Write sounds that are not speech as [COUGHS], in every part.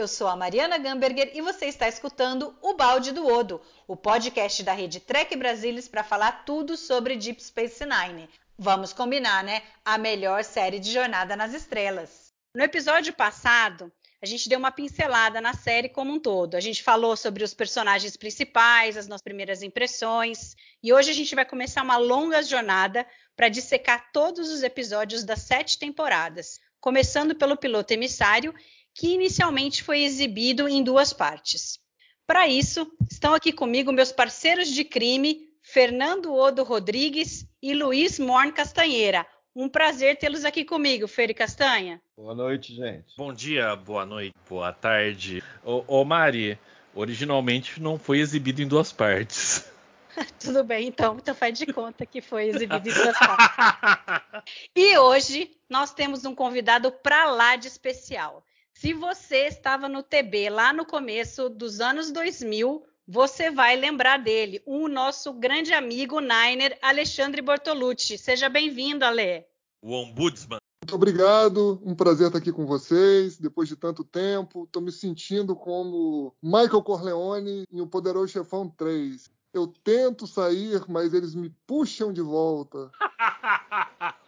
Eu sou a Mariana Gamberger e você está escutando o Balde do Odo, o podcast da rede Trek Brasilis para falar tudo sobre Deep Space Nine. Vamos combinar, né? A melhor série de Jornada nas Estrelas. No episódio passado, a gente deu uma pincelada na série como um todo. A gente falou sobre os personagens principais, as nossas primeiras impressões, e hoje a gente vai começar uma longa jornada para dissecar todos os episódios das sete temporadas, começando pelo piloto emissário que inicialmente foi exibido em duas partes. Para isso, estão aqui comigo meus parceiros de crime, Fernando Odo Rodrigues e Luiz Morn Castanheira. Um prazer tê-los aqui comigo, Fer e Castanha. Boa noite, gente. Bom dia, boa noite, boa tarde. Ô, ô Mari, originalmente não foi exibido em duas partes. [LAUGHS] Tudo bem, então, então faz de conta que foi exibido em duas partes. [LAUGHS] e hoje nós temos um convidado para lá de especial. Se você estava no TB lá no começo dos anos 2000, você vai lembrar dele, o nosso grande amigo Niner, Alexandre Bortolucci. Seja bem-vindo, Ale. O Ombudsman. Muito obrigado, um prazer estar aqui com vocês, depois de tanto tempo. Estou me sentindo como Michael Corleone em O Poderoso Chefão 3. Eu tento sair, mas eles me puxam de volta. [LAUGHS]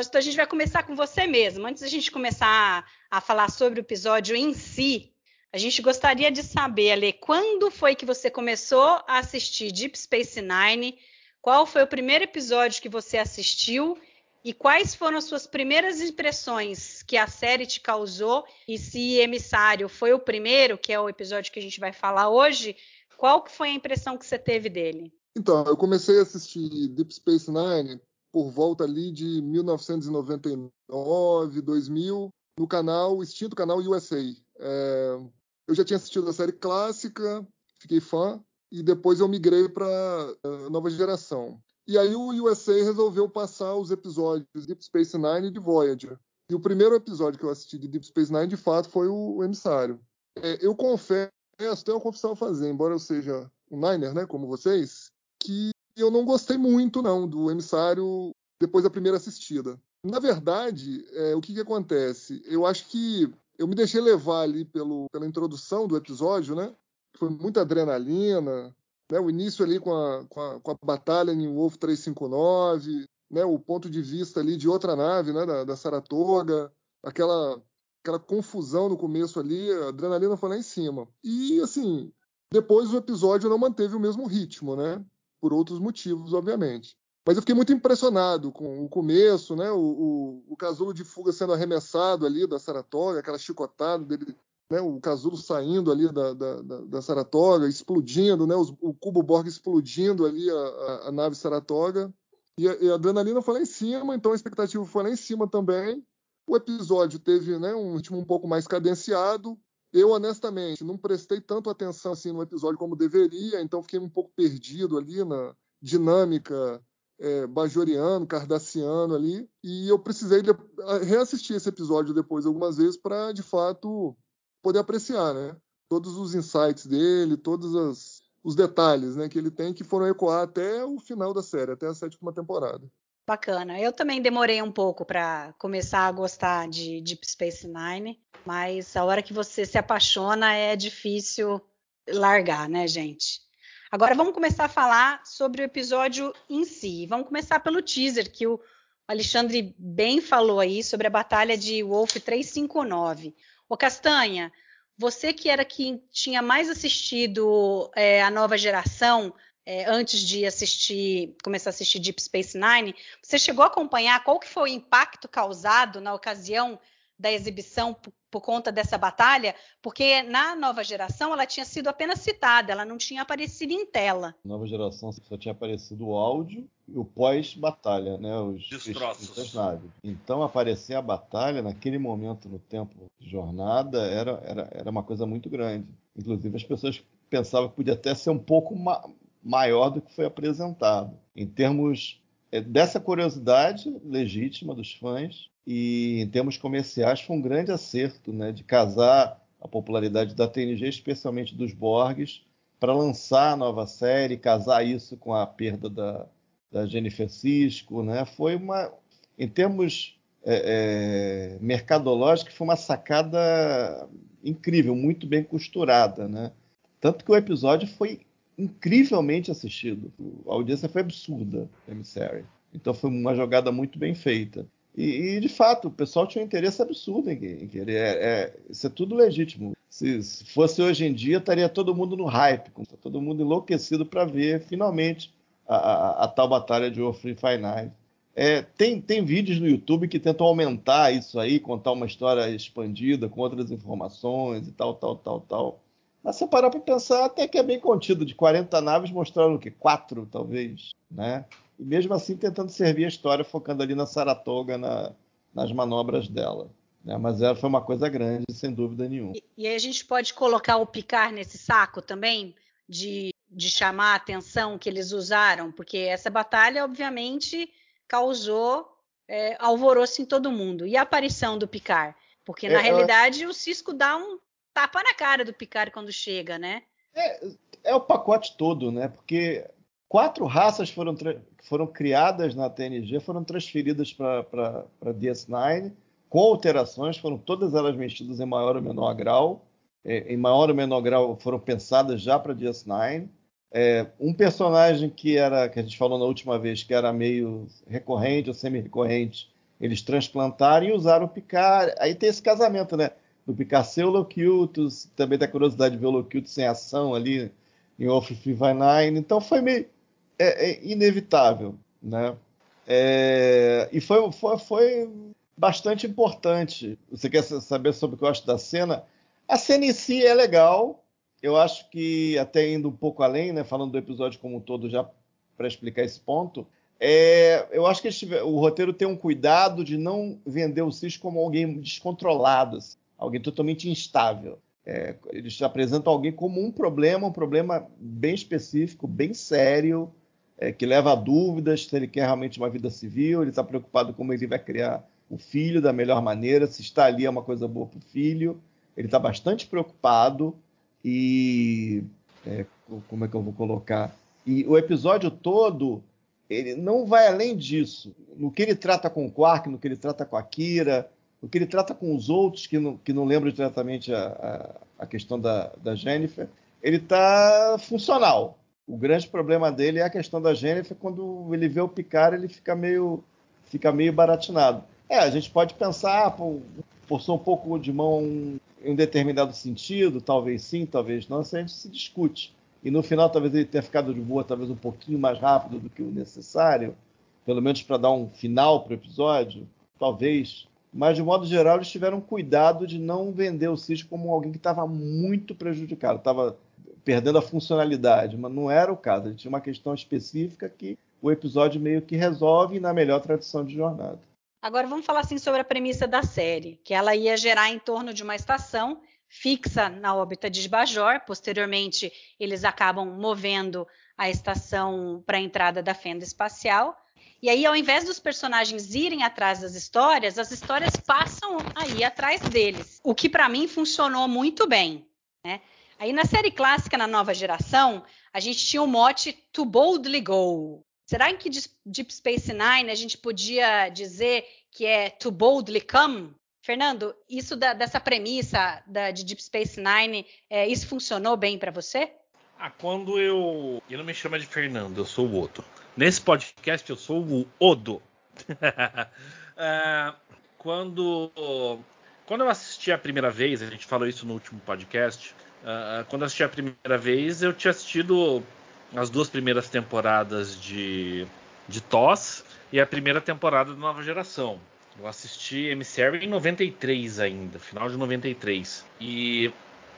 então, a gente vai começar com você mesmo. Antes da gente começar a falar sobre o episódio em si, a gente gostaria de saber, Ale, quando foi que você começou a assistir Deep Space Nine? Qual foi o primeiro episódio que você assistiu? E quais foram as suas primeiras impressões que a série te causou? E se Emissário foi o primeiro, que é o episódio que a gente vai falar hoje, qual que foi a impressão que você teve dele? Então, eu comecei a assistir Deep Space Nine por volta ali de 1999, 2000, no canal, extinto canal USA. É, eu já tinha assistido a série clássica, fiquei fã, e depois eu migrei para a nova geração. E aí o USA resolveu passar os episódios de Deep Space Nine e de Voyager. E o primeiro episódio que eu assisti de Deep Space Nine, de fato, foi o, o Emissário. É, eu confesso, tenho uma confissão a fazer, embora eu seja um Niner, né, como vocês, que eu não gostei muito, não, do emissário depois da primeira assistida. Na verdade, é, o que, que acontece? Eu acho que eu me deixei levar ali pelo, pela introdução do episódio, né? Foi muita adrenalina, né? O início ali com a, com a, com a batalha em Wolf 359, né? O ponto de vista ali de outra nave, né? Da, da Saratoga, aquela aquela confusão no começo ali, a adrenalina foi lá em cima. E, assim, depois o episódio não manteve o mesmo ritmo, né? Por outros motivos, obviamente. Mas eu fiquei muito impressionado com o começo, né? O, o, o casulo de fuga sendo arremessado ali da Saratoga, aquela chicotada dele, né? O casulo saindo ali da, da, da, da Saratoga, explodindo, né? Os, o cubo Borg explodindo ali a, a, a nave Saratoga. E a, e a adrenalina foi lá em cima, então a expectativa foi lá em cima também. O episódio teve né, um ritmo um pouco mais cadenciado. Eu, honestamente, não prestei tanto atenção assim no episódio como deveria, então fiquei um pouco perdido ali na dinâmica é, bajoriano, cardassiano ali. E eu precisei reassistir esse episódio depois algumas vezes para, de fato, poder apreciar né, todos os insights dele, todos as, os detalhes né, que ele tem que foram ecoar até o final da série, até a sétima temporada. Bacana. Eu também demorei um pouco para começar a gostar de Deep Space Nine, mas a hora que você se apaixona é difícil largar, né, gente? Agora vamos começar a falar sobre o episódio em si. Vamos começar pelo teaser que o Alexandre bem falou aí sobre a batalha de Wolf 359. O Castanha, você que era quem tinha mais assistido é, a nova geração, é, antes de assistir, começar a assistir Deep Space Nine, você chegou a acompanhar qual que foi o impacto causado na ocasião da exibição por, por, conta dessa batalha, porque na nova geração ela tinha sido apenas citada, ela não tinha aparecido em tela. Nova geração só tinha aparecido o áudio e o pós-batalha, né? Os destroços das naves. Então aparecer a batalha naquele momento no tempo de jornada era, era, era uma coisa muito grande. Inclusive as pessoas pensavam que podia até ser um pouco ma maior do que foi apresentado. Em termos é, dessa curiosidade legítima dos fãs, e em termos comerciais foi um grande acerto, né, de casar a popularidade da TNG, especialmente dos Borgs, para lançar a nova série, casar isso com a perda da, da Jennifer Cisco, né? Foi uma, em termos é, é, mercadológicos, foi uma sacada incrível, muito bem costurada, né? Tanto que o episódio foi incrivelmente assistido. A audiência foi absurda, Emissary. Então foi uma jogada muito bem feita. E, e, de fato, o pessoal tinha um interesse absurdo em, em querer. É, é, isso é tudo legítimo. Se, se, fosse hoje em dia, estaria todo mundo no hype, todo mundo enlouquecido para ver finalmente a, a, a, tal batalha de Warfree Final. É, tem, tem vídeos no YouTube que tentam aumentar isso aí, contar uma história expandida com outras informações e tal, tal, tal, tal. Mas se parar para pensar, até que é bem contido. De 40 naves mostraram o quê? Quatro, talvez, né? e mesmo assim tentando servir a história, focando ali na Saratoga, na, nas manobras dela. Né? Mas ela foi uma coisa grande, sem dúvida nenhuma. E, e aí a gente pode colocar o Picar nesse saco também, de, de chamar a atenção que eles usaram, porque essa batalha, obviamente, causou é, alvoroço em todo mundo. E a aparição do Picar? Porque, na é, realidade, o Cisco dá um tapa na cara do Picar quando chega, né? É, é o pacote todo, né? Porque quatro raças foram, foram criadas na TNG, foram transferidas para DS9, com alterações, foram todas elas mexidas em maior ou menor grau. É, em maior ou menor grau foram pensadas já para DS9. É, um personagem que era, que a gente falou na última vez, que era meio recorrente ou semi-recorrente, eles transplantaram e usaram o Picard. Aí tem esse casamento, né? Do Picard ser o Locutus, também da curiosidade de ver o Locutus em ação ali em Off Nine. Então foi meio é, é inevitável, né? É, e foi, foi, foi, bastante importante. Você quer saber sobre o que eu acho da cena? A cena em si é legal. Eu acho que até indo um pouco além, né, falando do episódio como um todo, já para explicar esse ponto, é, eu acho que o roteiro tem um cuidado de não vender o Cis como alguém descontrolado, assim, alguém totalmente instável. É, eles apresentam alguém como um problema, um problema bem específico, bem sério, é, que leva a dúvidas se ele quer realmente uma vida civil, ele está preocupado como ele vai criar o filho da melhor maneira, se está ali é uma coisa boa para o filho. Ele está bastante preocupado e. É, como é que eu vou colocar? E o episódio todo, ele não vai além disso. No que ele trata com o Quark, no que ele trata com a Kira, no que ele trata com os outros, que não, que não lembram diretamente a, a, a questão da, da Jennifer, ele está funcional. O grande problema dele é a questão da Jennifer, quando ele vê o Picard, ele fica meio, fica meio baratinado. É, a gente pode pensar, ah, forçou um pouco de mão em um determinado sentido, talvez sim, talvez não, isso a gente se discute. E no final, talvez ele tenha ficado de boa, talvez um pouquinho mais rápido do que o necessário, pelo menos para dar um final para o episódio, talvez. Mas, de modo geral, eles tiveram cuidado de não vender o Cis como alguém que estava muito prejudicado, estava perdendo a funcionalidade, mas não era o caso. Ele tinha uma questão específica que o episódio meio que resolve na melhor tradição de jornada. Agora vamos falar assim sobre a premissa da série, que ela ia gerar em torno de uma estação fixa na órbita de Bajor. Posteriormente, eles acabam movendo a estação para a entrada da fenda espacial. E aí, ao invés dos personagens irem atrás das histórias, as histórias passam aí atrás deles. O que para mim funcionou muito bem. Né? Aí na série clássica, na nova geração, a gente tinha o mote To Boldly Go. Será que Deep Space Nine a gente podia dizer que é To Boldly Come? Fernando, isso da, dessa premissa da, de Deep Space Nine, é, isso funcionou bem para você? Ah, quando eu. E não me chama de Fernando, eu sou o Odo. Nesse podcast eu sou o Odo. [LAUGHS] é, quando. Quando eu assisti a primeira vez, a gente falou isso no último podcast, Uh, quando eu assisti a primeira vez, eu tinha assistido as duas primeiras temporadas de, de TOS e a primeira temporada da Nova Geração. Eu assisti Emissary em 93 ainda, final de 93. E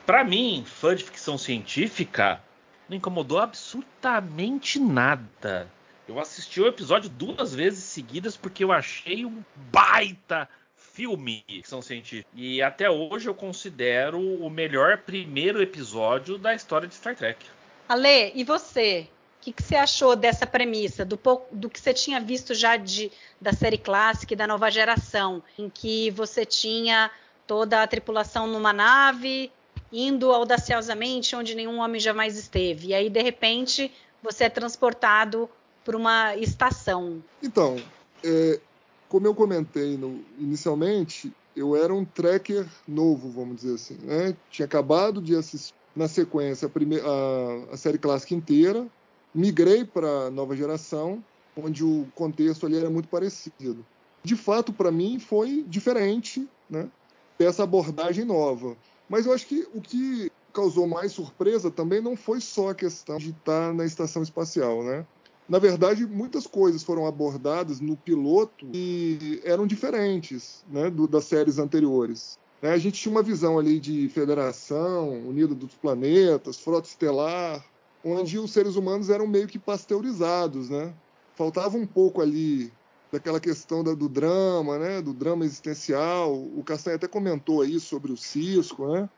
para mim, fã de ficção científica, não incomodou absolutamente nada. Eu assisti o episódio duas vezes seguidas porque eu achei um baita filme ficção científica. E até hoje eu considero o melhor primeiro episódio da história de Star Trek. Ale, e você? O que, que você achou dessa premissa, do, do que você tinha visto já de, da série clássica e da nova geração, em que você tinha toda a tripulação numa nave, indo audaciosamente onde nenhum homem jamais esteve, e aí, de repente, você é transportado para uma estação. Então, é, como eu comentei no, inicialmente, eu era um tracker novo, vamos dizer assim. Né? Tinha acabado de assistir na sequência a, primeira, a, a série clássica inteira, migrei para a nova geração, onde o contexto ali era muito parecido. De fato, para mim, foi diferente né, dessa abordagem nova. Mas eu acho que o que causou mais surpresa também não foi só a questão de estar na estação espacial, né? Na verdade, muitas coisas foram abordadas no piloto e eram diferentes né, do, das séries anteriores. Né? A gente tinha uma visão ali de federação, unida dos planetas, frota estelar, onde os seres humanos eram meio que pasteurizados, né? Faltava um pouco ali daquela questão da, do drama, né? Do drama existencial. O Castanha até comentou aí sobre o Cisco, né?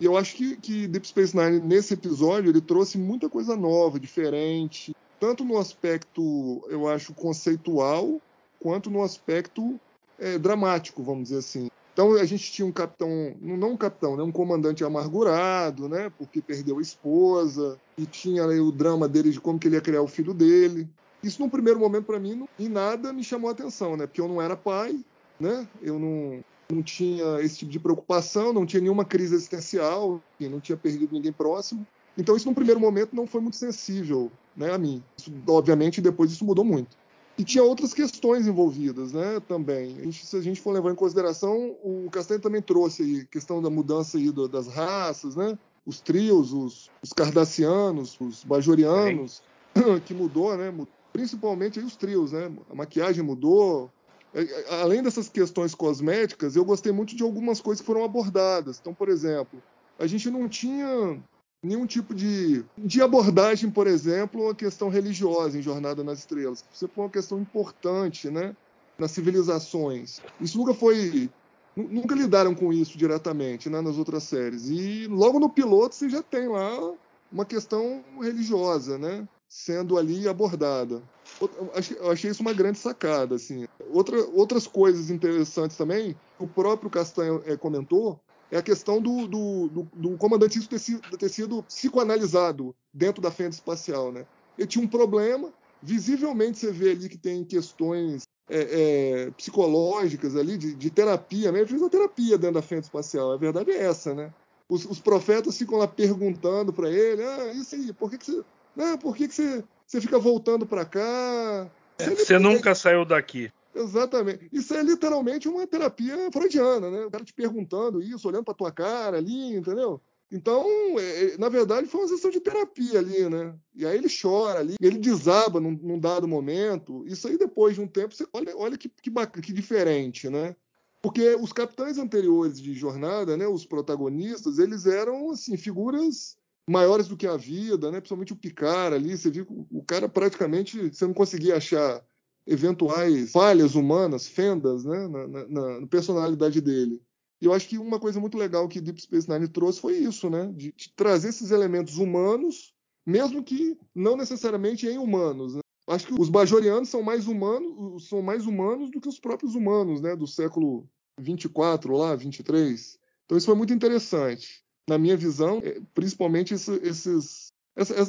E eu acho que, que Deep Space Nine, nesse episódio, ele trouxe muita coisa nova, diferente, tanto no aspecto, eu acho, conceitual, quanto no aspecto é, dramático, vamos dizer assim. Então a gente tinha um capitão, não um capitão, né, um comandante amargurado, né, porque perdeu a esposa, e tinha aí, o drama dele de como que ele ia criar o filho dele. Isso num primeiro momento para mim não, em nada me chamou a atenção, né, porque eu não era pai, né, eu não, não tinha esse tipo de preocupação, não tinha nenhuma crise existencial, não tinha perdido ninguém próximo. Então isso num primeiro momento não foi muito sensível né, a mim. Isso, obviamente depois isso mudou muito. E tinha outras questões envolvidas, né, também. A gente, se a gente for levar em consideração, o Castanho também trouxe aí questão da mudança aí do, das raças, né, os trios, os, os cardassianos, os bajorianos, [COUGHS] que mudou, né, principalmente os trios, né, a maquiagem mudou. É, é, além dessas questões cosméticas, eu gostei muito de algumas coisas que foram abordadas. Então, por exemplo, a gente não tinha nenhum tipo de, de abordagem, por exemplo, a questão religiosa em Jornada nas Estrelas. Isso foi uma questão importante, né? Nas civilizações. Isso nunca foi. Nunca lidaram com isso diretamente né, nas outras séries. E logo no piloto você já tem lá uma questão religiosa, né? Sendo ali abordada. Eu achei isso uma grande sacada, assim. Outra, outras coisas interessantes também, o próprio Castanho é, comentou, é a questão do, do, do, do comandante ter sido, ter sido psicoanalisado dentro da fenda espacial. Né? Ele tinha um problema, visivelmente você vê ali que tem questões é, é, psicológicas ali, de, de terapia, né? uma terapia dentro da fenda espacial, a verdade é essa, né? Os, os profetas ficam lá perguntando para ele, ah, isso aí, por que, que você... Ah, por que, que você, você fica voltando para cá? Você, você nunca saiu daqui. Exatamente. Isso é literalmente uma terapia freudiana, né? O cara te perguntando isso, olhando para tua cara ali, entendeu? Então, é, é, na verdade, foi uma sessão de terapia ali, né? E aí ele chora ali, ele desaba num, num dado momento. Isso aí, depois de um tempo, você olha, olha que, que, que diferente, né? Porque os capitães anteriores de jornada, né, os protagonistas, eles eram assim figuras maiores do que a vida, né? Principalmente o Picard ali, você viu o cara praticamente você não conseguia achar eventuais falhas humanas, fendas, né, na, na, na, personalidade dele. E eu acho que uma coisa muito legal que Deep Space Nine trouxe foi isso, né, de, de trazer esses elementos humanos, mesmo que não necessariamente em humanos. Né? Acho que os bajorianos são mais humanos, são mais humanos do que os próprios humanos, né, do século 24 lá, 23. Então isso foi muito interessante. Na minha visão, é, principalmente esse, esses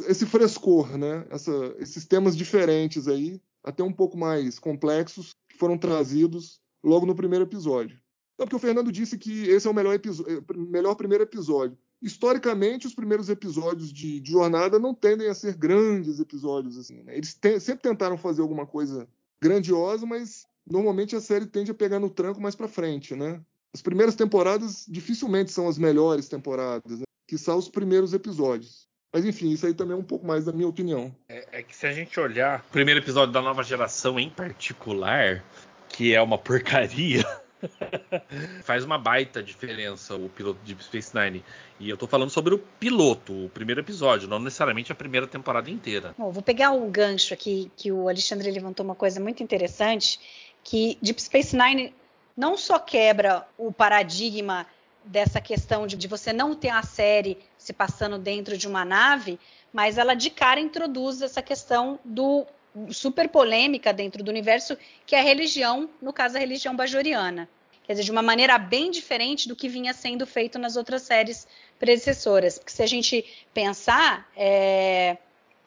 esse frescor, né? Essa, esses temas diferentes aí até um pouco mais complexos, que foram trazidos logo no primeiro episódio. Então, porque o Fernando disse que esse é o melhor, eh, melhor primeiro episódio. Historicamente, os primeiros episódios de, de, Jornada não tendem a ser grandes episódios. Assim, né? Eles te, sempre tentaram fazer alguma coisa grandiosa, mas normalmente a série tende a pegar no tranco mais para frente. Né? As primeiras temporadas dificilmente são as melhores temporadas, né? que são os primeiros episódios. Mas enfim, isso aí também é um pouco mais da minha opinião. É, é que se a gente olhar o primeiro episódio da nova geração em particular, que é uma porcaria, [LAUGHS] faz uma baita diferença o piloto de Deep Space Nine. E eu tô falando sobre o piloto, o primeiro episódio, não necessariamente a primeira temporada inteira. Bom, vou pegar o gancho aqui que o Alexandre levantou uma coisa muito interessante, que Deep Space Nine não só quebra o paradigma dessa questão de, de você não ter a série se passando dentro de uma nave, mas ela de cara introduz essa questão do super polêmica dentro do universo, que é a religião, no caso a religião bajoriana. Quer dizer, de uma maneira bem diferente do que vinha sendo feito nas outras séries predecessoras. Porque se a gente pensar é,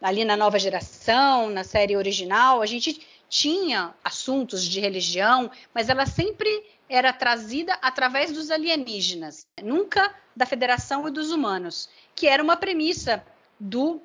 ali na nova geração, na série original, a gente tinha assuntos de religião, mas ela sempre era trazida através dos alienígenas, nunca da Federação e dos humanos, que era uma premissa do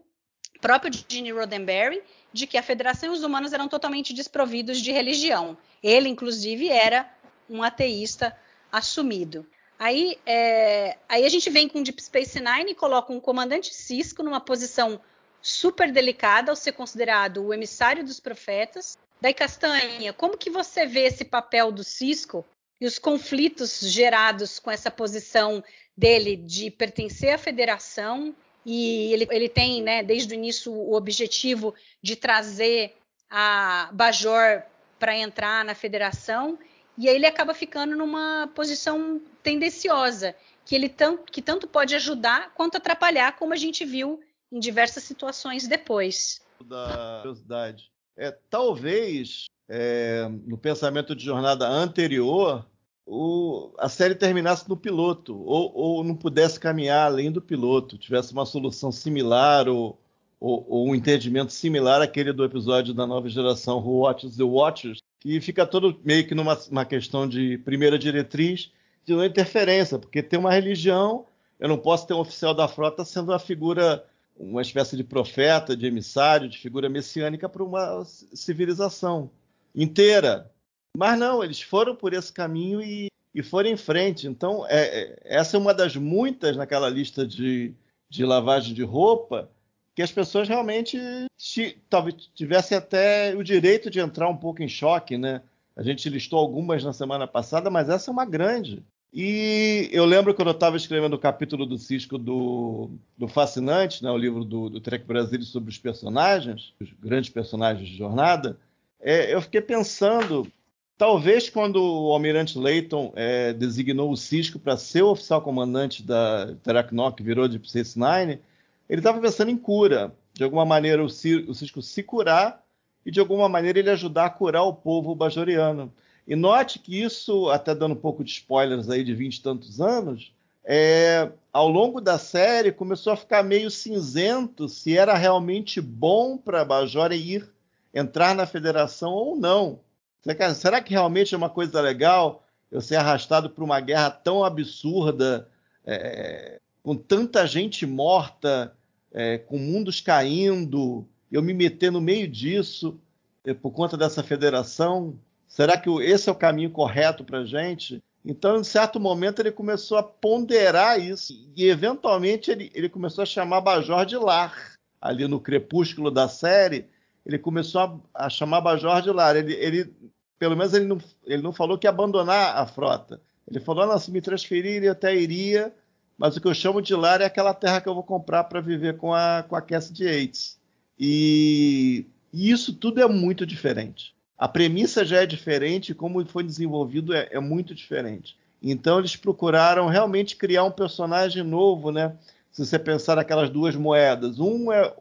próprio Gene Roddenberry de que a Federação e os humanos eram totalmente desprovidos de religião. Ele, inclusive, era um ateísta assumido. Aí, é, aí a gente vem com Deep Space Nine e coloca um comandante Cisco numa posição super delicada ao ser considerado o emissário dos profetas. Daí, Castanha, como que você vê esse papel do Cisco e os conflitos gerados com essa posição dele de pertencer à federação e ele, ele tem, né, desde o início, o objetivo de trazer a Bajor para entrar na federação, e aí ele acaba ficando numa posição tendenciosa, que ele tanto, que tanto pode ajudar quanto atrapalhar, como a gente viu em diversas situações depois. Da curiosidade. É, talvez é, no pensamento de jornada anterior o, a série terminasse no piloto, ou, ou, não pudesse caminhar além do piloto, tivesse uma solução similar ou, ou, ou, um entendimento similar àquele do episódio da nova geração Who Watches the Watchers, que fica todo meio que numa questão de primeira diretriz de não interferência, porque tem uma religião, eu não posso ter um oficial da frota sendo uma figura, uma espécie de profeta, de emissário, de figura messiânica para uma civilização inteira. Mas não, eles foram por esse caminho e, e foram em frente. Então, é, é, essa é uma das muitas naquela lista de, de lavagem de roupa que as pessoas realmente talvez tivessem até o direito de entrar um pouco em choque, né? A gente listou algumas na semana passada, mas essa é uma grande. E eu lembro quando eu estava escrevendo o capítulo do Cisco do, do Fascinante, né, o livro do, do Trek Brasil sobre os personagens, os grandes personagens de jornada, é, eu fiquei pensando Talvez quando o almirante Layton é, designou o Cisco para ser o oficial comandante da Teraknok, que virou de Space Nine, ele estava pensando em cura. De alguma maneira o Cisco se curar e de alguma maneira ele ajudar a curar o povo bajoriano. E note que isso, até dando um pouco de spoilers aí de vinte e tantos anos, é, ao longo da série começou a ficar meio cinzento se era realmente bom para Bajor ir entrar na federação ou não. Será que realmente é uma coisa legal eu ser arrastado por uma guerra tão absurda, é, com tanta gente morta, é, com mundos caindo, eu me meter no meio disso é, por conta dessa federação? Será que esse é o caminho correto para a gente? Então, em certo momento, ele começou a ponderar isso e, eventualmente, ele, ele começou a chamar Bajor de lar. Ali no crepúsculo da série, ele começou a, a chamar Bajor de lar. Ele, ele pelo menos ele não, ele não falou que ia abandonar a frota. Ele falou, não, se me transferir, ele até iria, mas o que eu chamo de lar é aquela terra que eu vou comprar para viver com a, com a Cassidy Yates. E, isso tudo é muito diferente. A premissa já é diferente, como foi desenvolvido é, é muito diferente. Então eles procuraram realmente criar um personagem novo, né? Se você pensar naquelas duas moedas, um é,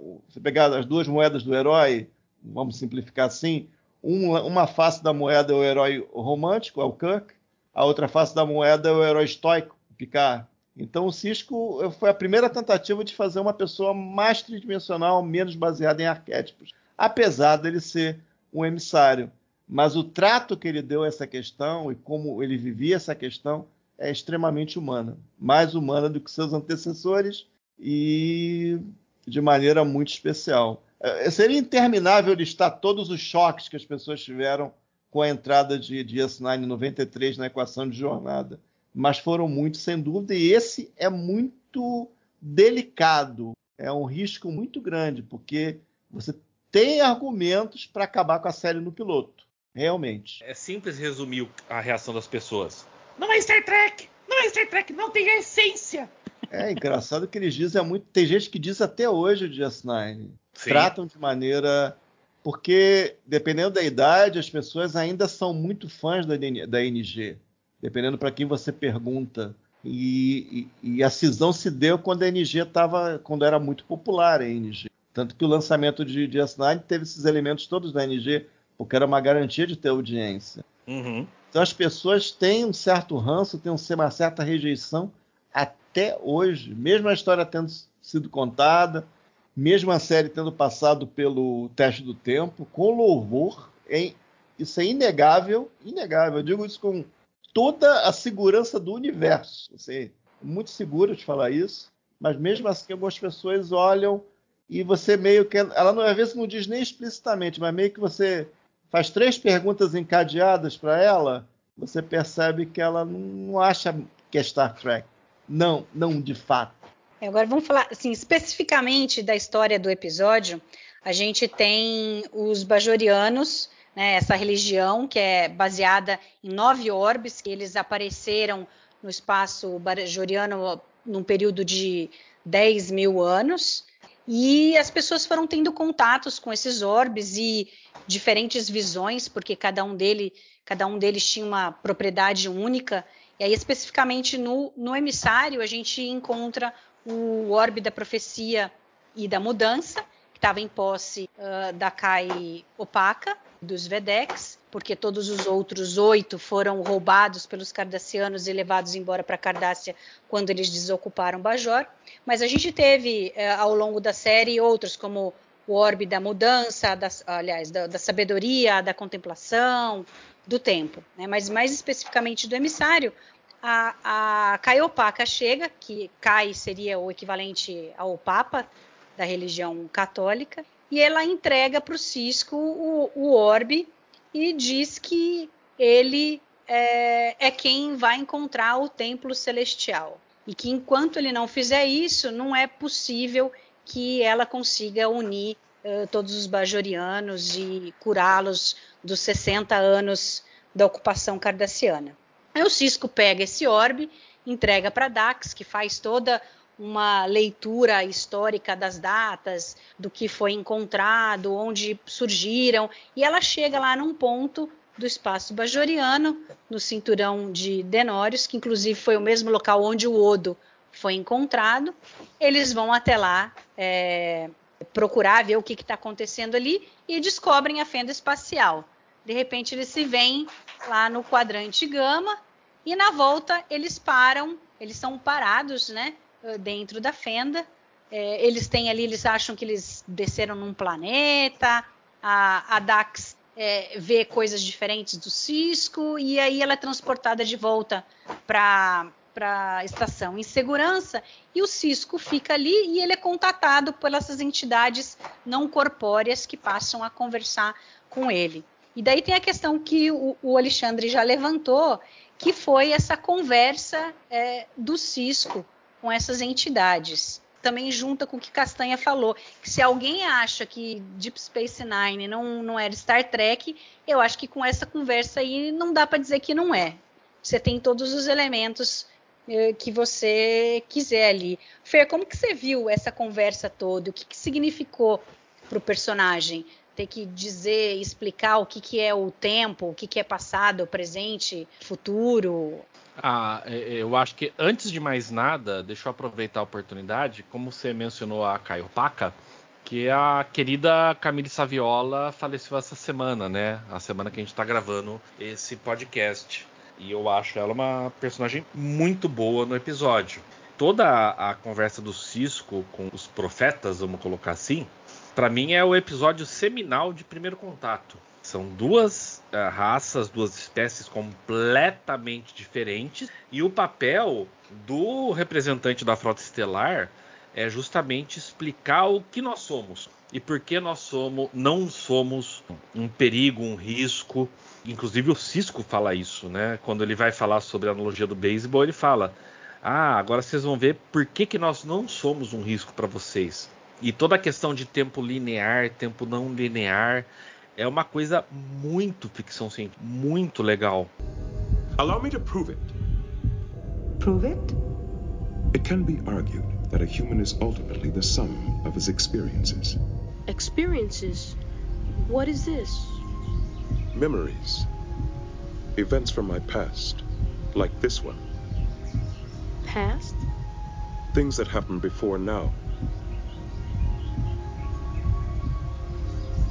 pegar as duas moedas do herói, vamos simplificar assim, uma, uma face da moeda é o herói romântico, é o Kirk, a outra face da moeda é o herói estoico, o Picard. Então o Cisco foi a primeira tentativa de fazer uma pessoa mais tridimensional, menos baseada em arquétipos, apesar dele ser um emissário. Mas o trato que ele deu a essa questão e como ele vivia essa questão é extremamente humana, mais humana do que seus antecessores e de maneira muito especial. É, seria interminável listar todos os choques que as pessoas tiveram com a entrada de DS9 em 93 na equação de jornada. Mas foram muitos, sem dúvida, e esse é muito delicado. É um risco muito grande, porque você tem argumentos para acabar com a série no piloto. Realmente. É simples resumir a reação das pessoas. Não é Star Trek! Não é Star Trek, não tem a essência! É engraçado que eles dizem é muito. Tem gente que diz até hoje o DS9. Sim. Tratam de maneira. Porque, dependendo da idade, as pessoas ainda são muito fãs da, da NG. Dependendo para quem você pergunta. E, e, e, a cisão se deu quando a NG estava. quando era muito popular a NG. Tanto que o lançamento de DS9 teve esses elementos todos da NG, porque era uma garantia de ter audiência. Uhum. Então as pessoas têm um certo ranço, têm uma certa rejeição até hoje, mesmo a história tendo sido contada, mesmo a série tendo passado pelo teste do tempo, com louvor, hein? isso é inegável, inegável. Eu digo isso com toda a segurança do universo. Assim, muito seguro de falar isso, mas mesmo assim algumas pessoas olham e você meio que ela não às vezes não diz nem explicitamente, mas meio que você faz três perguntas encadeadas para ela, você percebe que ela não acha que é Star Trek. Não, não de fato. É, agora vamos falar assim, especificamente da história do episódio. A gente tem os Bajorianos, né, essa religião que é baseada em nove orbes, que eles apareceram no espaço bajoriano num período de 10 mil anos. E as pessoas foram tendo contatos com esses orbes e diferentes visões, porque cada um, dele, cada um deles tinha uma propriedade única. E aí, especificamente no, no emissário, a gente encontra o orbe da profecia e da mudança, que estava em posse uh, da Kai Opaca, dos Vedex, porque todos os outros oito foram roubados pelos cardassianos e levados embora para Cardassia quando eles desocuparam Bajor. Mas a gente teve uh, ao longo da série outros, como o orbe da mudança, da, aliás, da, da, sabedoria, da contemplação, do tempo. Né? Mas mais especificamente do emissário, a, a Caiopaka chega, que Cai seria o equivalente ao Papa da religião católica, e ela entrega para o Cisco o, orbe e diz que ele é, é quem vai encontrar o templo celestial. E que enquanto ele não fizer isso, não é possível que ela consiga unir uh, todos os bajorianos e curá-los dos 60 anos da ocupação cardassiana. Aí o Cisco pega esse orbe, entrega para Dax, que faz toda uma leitura histórica das datas, do que foi encontrado, onde surgiram, e ela chega lá num ponto do espaço bajoriano, no cinturão de Denórios, que inclusive foi o mesmo local onde o Odo foi encontrado. Eles vão até lá é, procurar ver o que está acontecendo ali e descobrem a fenda espacial. De repente eles se veem lá no quadrante gama e na volta eles param, eles são parados, né, dentro da fenda. É, eles têm ali, eles acham que eles desceram num planeta. A, a Dax é, vê coisas diferentes do Cisco e aí ela é transportada de volta para para a estação em segurança e o Cisco fica ali e ele é contatado por essas entidades não corpóreas que passam a conversar com ele. E daí tem a questão que o, o Alexandre já levantou, que foi essa conversa é, do Cisco com essas entidades. Também junta com o que Castanha falou, que se alguém acha que Deep Space Nine não, não era Star Trek, eu acho que com essa conversa aí não dá para dizer que não é. Você tem todos os elementos eh, que você quiser ali. Fer, como que você viu essa conversa toda? O que, que significou para o personagem? Ter que dizer, explicar o que, que é o tempo, o que, que é passado, presente, futuro. Ah, é, é, eu acho que antes de mais nada, deixa eu aproveitar a oportunidade, como você mencionou a Caio Paca, que a querida Camille Saviola faleceu essa semana, né? A semana que a gente está gravando esse podcast. E eu acho ela uma personagem muito boa no episódio. Toda a, a conversa do Cisco com os profetas, vamos colocar assim, para mim é o episódio seminal de Primeiro Contato. São duas uh, raças, duas espécies completamente diferentes e o papel do representante da frota estelar é justamente explicar o que nós somos e por que nós somos, não somos um perigo, um risco Inclusive o Cisco fala isso, né? Quando ele vai falar sobre a analogia do beisebol, ele fala: Ah, agora vocês vão ver por que, que nós não somos um risco para vocês. E toda a questão de tempo linear, tempo não linear, é uma coisa muito ficção científica, muito legal. Allow me to prove it. Prove it? It can be argued that a human is ultimately the sum of his experiences. Experiences? What is this? Memories. Events from my past, like this one. Past? Things that happened before now.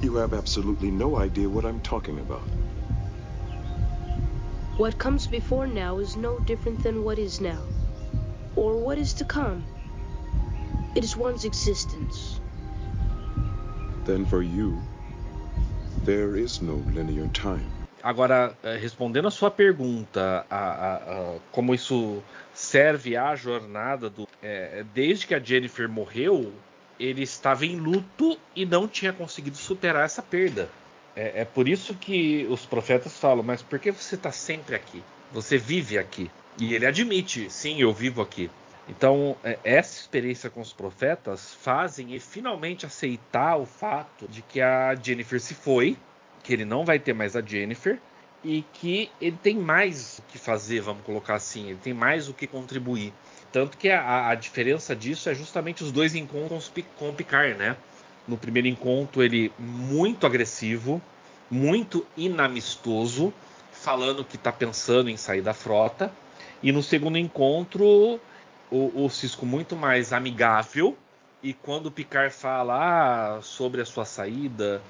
You have absolutely no idea what I'm talking about. What comes before now is no different than what is now, or what is to come. It is one's existence. Then for you, there is no linear time. Agora, eh, respondendo a sua pergunta, a, a, a, como isso serve à jornada do. É, desde que a Jennifer morreu, ele estava em luto e não tinha conseguido superar essa perda. É, é por isso que os profetas falam: Mas por que você está sempre aqui? Você vive aqui. E ele admite: Sim, eu vivo aqui. Então, é, essa experiência com os profetas fazem ele finalmente aceitar o fato de que a Jennifer se foi que ele não vai ter mais a Jennifer e que ele tem mais o que fazer, vamos colocar assim, ele tem mais o que contribuir. Tanto que a, a diferença disso é justamente os dois encontros com o Picard, né? No primeiro encontro, ele muito agressivo, muito inamistoso, falando que está pensando em sair da frota. E no segundo encontro, o, o Cisco muito mais amigável, e quando o Picard fala ah, sobre a sua saída,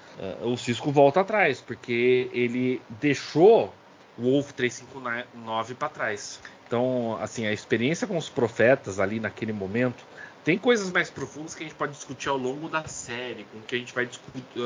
uh, o Cisco volta atrás, porque ele deixou Wolf 359 para trás. Então, assim, a experiência com os profetas ali naquele momento tem coisas mais profundas que a gente pode discutir ao longo da série, com que a gente vai,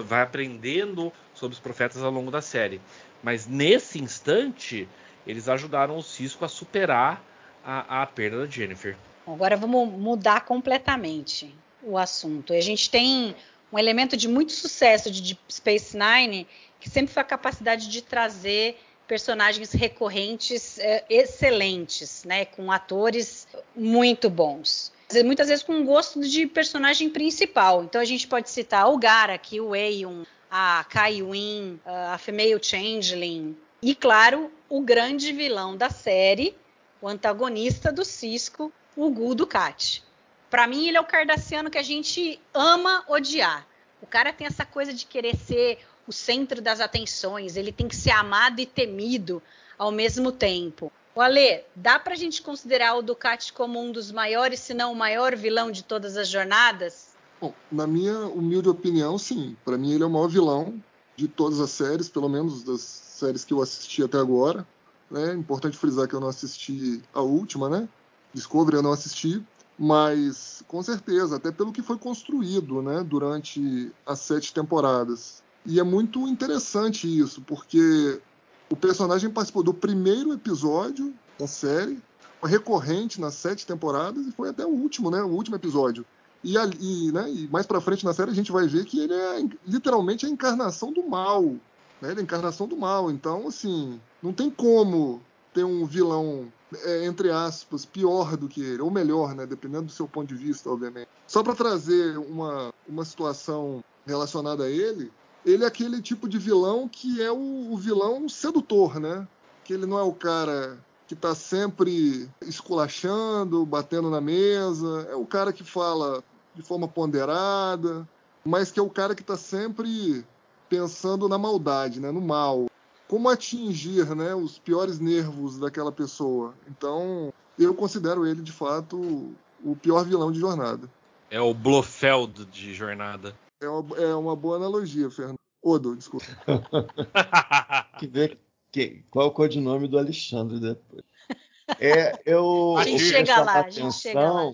vai aprendendo sobre os profetas ao longo da série. Mas nesse instante, eles ajudaram o Cisco a superar a, a perda da Jennifer. Agora vamos mudar completamente o assunto. A gente tem um elemento de muito sucesso de Deep Space Nine, que sempre foi a capacidade de trazer personagens recorrentes é, excelentes, né, com atores muito bons. Muitas vezes com gosto de personagem principal. Então a gente pode citar o Garak, o Eon, a Kai Wynn, a Female Changeling e, claro, o grande vilão da série, o antagonista do Cisco, o Gul Dukat. Para mim, ele é o cardassiano que a gente ama odiar. O cara tem essa coisa de querer ser o centro das atenções, ele tem que ser amado e temido ao mesmo tempo. O Ale, dá pra gente considerar o Ducati como um dos maiores, se não o maior vilão de todas as jornadas? Bom, na minha humilde opinião, sim. Para mim, ele é o maior vilão de todas as séries, pelo menos das séries que eu assisti até agora. É importante frisar que eu não assisti a última, né? Discovery eu não assisti, mas com certeza, até pelo que foi construído né, durante as sete temporadas. E é muito interessante isso, porque o personagem participou do primeiro episódio da série, recorrente nas sete temporadas e foi até o último, né, o último episódio. E, e, né, e mais para frente na série a gente vai ver que ele é literalmente a encarnação do mal. Né, ele é a encarnação do mal. Então, assim, não tem como ter um vilão é, entre aspas, pior do que ele, ou melhor, né, dependendo do seu ponto de vista, obviamente. Só para trazer uma, uma situação relacionada a ele, ele é aquele tipo de vilão que é o, o vilão sedutor, né? Que ele não é o cara que está sempre esculachando, batendo na mesa, é o cara que fala de forma ponderada, mas que é o cara que está sempre pensando na maldade, né, no mal como atingir né, os piores nervos daquela pessoa. Então, eu considero ele, de fato, o pior vilão de jornada. É o Blofeld de jornada. É uma, é uma boa analogia, Fernando. Odo, desculpa. [LAUGHS] que ver que, qual é o codinome do Alexandre depois. É, eu, a gente chega lá, atenção, a gente chega lá.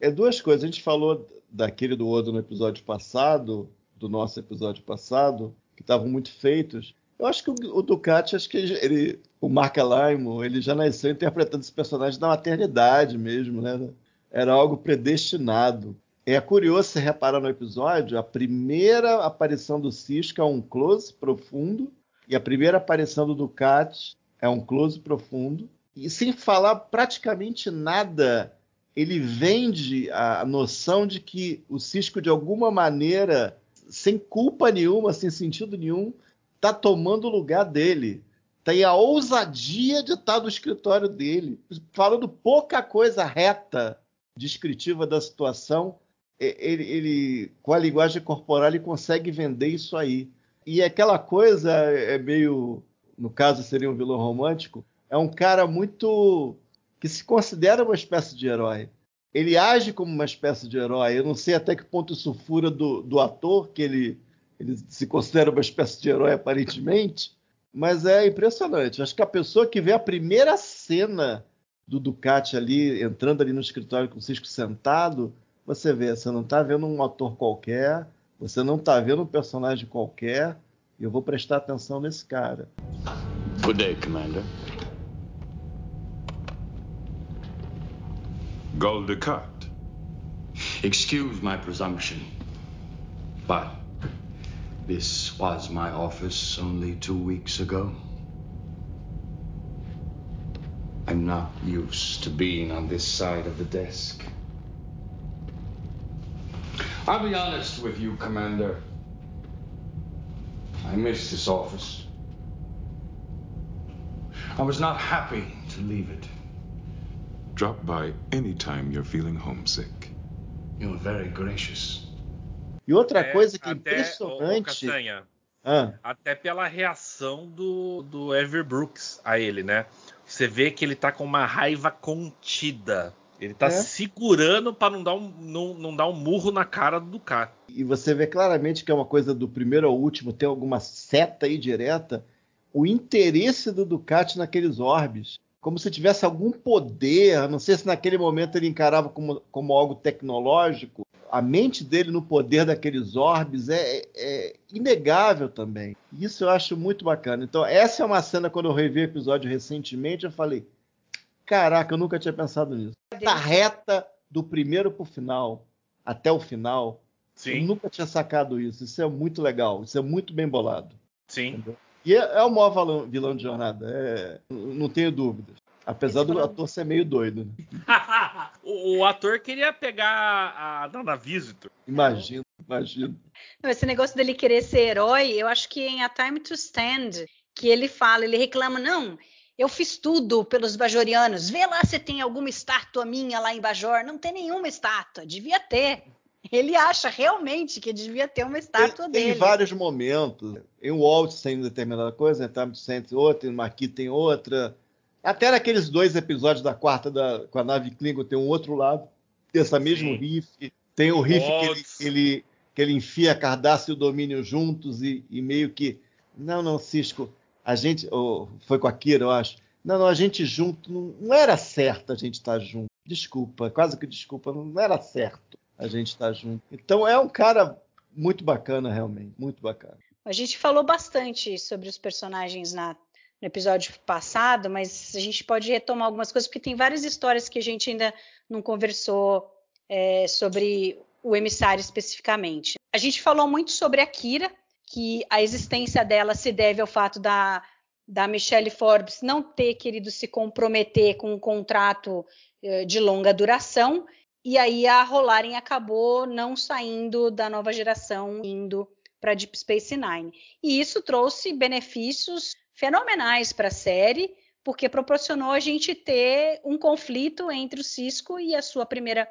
É duas coisas. A gente falou daquele do Odo no episódio passado, do nosso episódio passado, que estavam muito feitos. Eu acho que o, o Ducati, acho que ele, o Mark Alaimo, ele já nasceu interpretando esse personagem na maternidade mesmo, né? Era algo predestinado. É curioso se reparar no episódio, a primeira aparição do Cisco é um close profundo e a primeira aparição do Ducati é um close profundo. E sem falar praticamente nada, ele vende a noção de que o Cisco, de alguma maneira, sem culpa nenhuma, sem sentido nenhum, tá tomando o lugar dele. Tem a ousadia de estar no escritório dele, falando pouca coisa reta, descritiva da situação. Ele, ele, com a linguagem corporal, ele consegue vender isso aí. E aquela coisa é meio, no caso seria um vilão romântico, é um cara muito que se considera uma espécie de herói. Ele age como uma espécie de herói. Eu não sei até que ponto isso fura do, do ator, que ele, ele se considera uma espécie de herói aparentemente, mas é impressionante. Acho que a pessoa que vê a primeira cena do Ducati ali, entrando ali no escritório com o Cisco sentado, você vê, você não está vendo um ator qualquer, você não está vendo um personagem qualquer, e eu vou prestar atenção nesse cara. Good day, Commander. Gul Dukat. Excuse my presumption, but this was my office only two weeks ago. I'm not used to being on this side of the desk. I'll be honest with you, Commander. I miss this office. I was not happy to leave it. Drop by anytime you're feeling homesick. You're very gracious. E outra É, coisa que é até, impressionante. Castanha, Ah, até pela reação do, do Ever Brooks a ele, né? Você vê que ele tá com uma raiva contida. Ele tá É. segurando pra não dar, um, não, não dar um murro na cara do Ducati. e você vê claramente que é uma coisa do primeiro ao último, tem alguma seta aí direta. O interesse do Ducati naqueles orbes. Como se tivesse algum poder. Não sei se naquele momento ele encarava como, como algo tecnológico. A mente dele no poder daqueles orbes é, é inegável também. Isso eu acho muito bacana. Então, essa é uma cena, quando eu revi o episódio recentemente, eu falei: caraca, eu nunca tinha pensado nisso. Essa reta do primeiro pro final, até o final, eu Sim, nunca tinha sacado isso. Isso é muito legal. Isso é muito bem bolado. sim. E é, é o maior vilão, vilão de jornada. é- não tenho dúvidas. Apesar do ator ser meio doido. Né? [LAUGHS] o, o ator queria pegar a Dana Visitor. Imagino, imagino. Esse negócio dele querer ser herói, eu acho que em A Time to Stand, que ele fala, ele reclama, não, eu fiz tudo pelos bajorianos, vê lá se tem alguma estátua minha lá em Bajor. Não tem nenhuma estátua, devia ter. Ele acha realmente que devia ter uma estátua Tem, tem dele. vários momentos. Em Walt tem determinada coisa, em Time to Stand tem outra, em Marquis tem outra. Até naqueles dois episódios da quarta da, com a nave Klingon tem um outro lado. Tem essa mesmo riff. Tem o riff que ele, Waltz. ele- que ele enfia Cardácio e o domínio juntos e, e meio que. Não, não, Cisco. A gente. ou foi com a Kira, eu acho. Não, não, a gente junto. Não, não era certo a gente estar junto. Desculpa, quase que desculpa, não era certo a gente estar junto. Então é um cara muito bacana, realmente. Muito bacana. A gente falou bastante sobre os personagens na, no episódio passado, mas a gente pode retomar algumas coisas, porque tem várias histórias que a gente ainda não conversou é, sobre o emissário especificamente. A gente falou muito sobre a Kira, que a existência dela se deve ao fato da, da Michelle Forbes não ter querido se comprometer com um contrato eh, de longa duração, e aí a Rolaren acabou não saindo da nova geração, indo para Deep Space Nine. E isso trouxe benefícios fenomenais para a série, porque proporcionou a gente ter um conflito entre o Cisco e a sua primeira,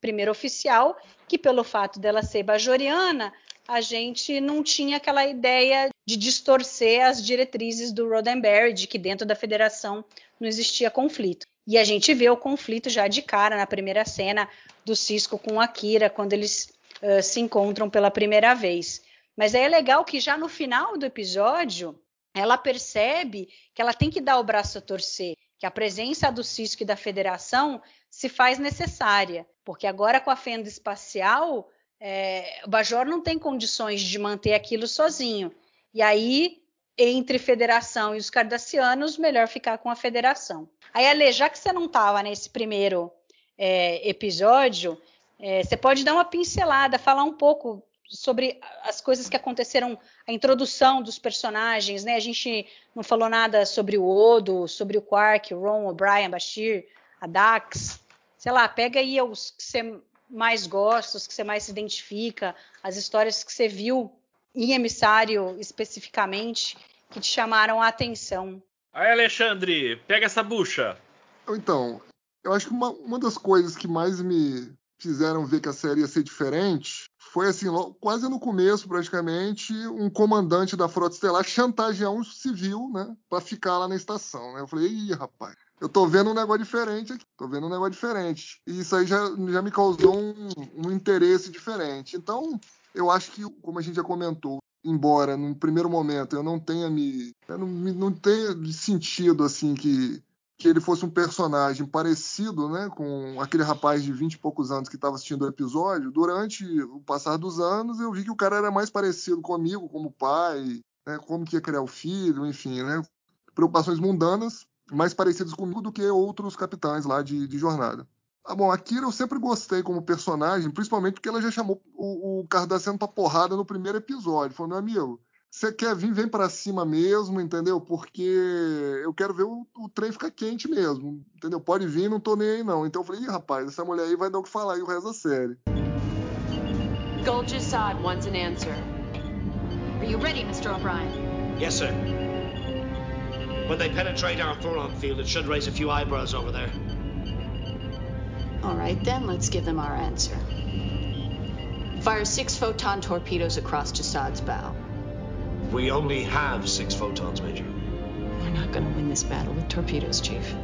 primeira oficial, que pelo fato dela ser bajoriana, a gente não tinha aquela ideia de distorcer as diretrizes do Roddenberry, de que dentro da federação não existia conflito. E a gente vê o conflito já de cara na primeira cena do Cisco com a Kira, quando eles uh, se encontram pela primeira vez. Mas é legal que já no final do episódio ela percebe que ela tem que dar o braço a torcer, que a presença do Cisco e da Federação se faz necessária, porque agora com a fenda espacial é, o Bajor não tem condições de manter aquilo sozinho. E aí, entre Federação e os Cardassianos, melhor ficar com a Federação. Aí, Ale, já que você não estava nesse primeiro é, episódio, é, você pode dar uma pincelada, falar um pouco sobre as coisas que aconteceram, a introdução dos personagens, né? A gente não falou nada sobre o Odo, sobre o Quark, o Ron, o Brian, Bashir, a Dax. Sei lá, pega aí os que você mais gosta, os que você mais se identifica, as histórias que você viu em emissário especificamente que te chamaram a atenção? Aí, Alexandre, pega essa bucha. Então, eu acho que uma, uma das coisas que mais me fizeram ver que a série ia ser diferente foi assim, quase no começo, praticamente, um comandante da Frota Estelar chantagear um civil, né, para ficar lá na estação, né? Eu falei, ih, rapaz, eu tô vendo um negócio diferente aqui, tô vendo um negócio diferente. E isso aí já, já me causou um, um interesse diferente. Então, eu acho que, como a gente já comentou, embora no primeiro momento eu não tenha me. não, não tenha sentido assim que, que ele fosse um personagem parecido né, com aquele rapaz de 20 e poucos anos que estava assistindo o episódio, durante o passar dos anos eu vi que o cara era mais parecido comigo, como pai, né, como que ia criar o filho, enfim, né, preocupações mundanas mais parecidas comigo do que outros capitães lá de, de jornada. Ah, bom, a Kira eu sempre gostei como personagem, principalmente porque ela já chamou o, o Cardassiano pra porrada no primeiro episódio. Falou, meu amigo, você quer vir, vem para cima mesmo, entendeu? Porque eu quero ver o, o, trem ficar quente mesmo, entendeu? Pode vir, não tô nem aí não. Então eu falei, Ih, rapaz, essa mulher aí vai dar o que falar aí o resto da série. Gold wants an answer. Are you ready, Mr. O'Brien? Yes, sir. When they penetrate our Furlong field, it should raise a few eyebrows over there. All right, then, let's give them our answer. Fire six photon torpedoes across Jassad's bow. We only have six photons, Major. We're not going to win this battle with torpedoes, Chief.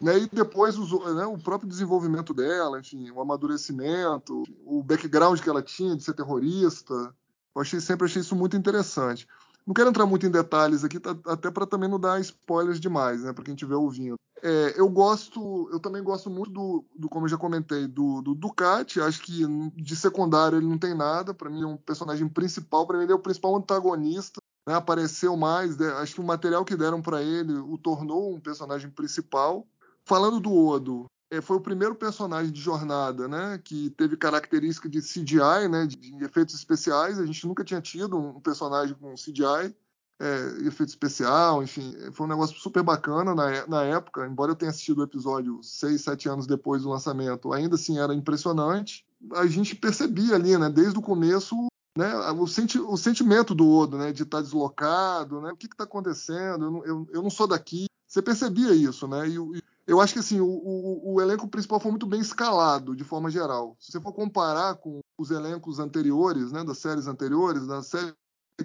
Né, e depois né, o próprio desenvolvimento dela, enfim, o amadurecimento, o background que ela tinha de ser terrorista, eu achei, sempre achei isso muito interessante. Não quero entrar muito em detalhes aqui, tá, até para também não dar spoilers demais, né, para quem estiver ouvindo. É, eu gosto, eu também gosto muito do, do como eu já comentei, do, do, Ducati. Acho que de secundário ele não tem nada. Para mim é um personagem principal. Para mim ele é o principal antagonista. Né, apareceu mais. Né, acho que o material que deram para ele o tornou um personagem principal. Falando do Odo, foi o primeiro personagem de jornada, né, que teve característica de CGI, né, de, efeitos especiais. A gente nunca tinha tido um personagem com CGI é, efeito especial, enfim, foi um negócio super bacana na, na época, embora eu tenha assistido o episódio seis, sete anos depois do lançamento, ainda assim era impressionante. A gente percebia ali, né, desde o começo, né, o, senti o sentimento do Odo, né, de estar tá deslocado, né, o que está acontecendo, eu não, eu, eu não, sou daqui. Você percebia isso, né, e, e eu acho que assim, o, o, o, elenco principal foi muito bem escalado, de forma geral. Se você for comparar com os elencos anteriores, né, das séries anteriores, da série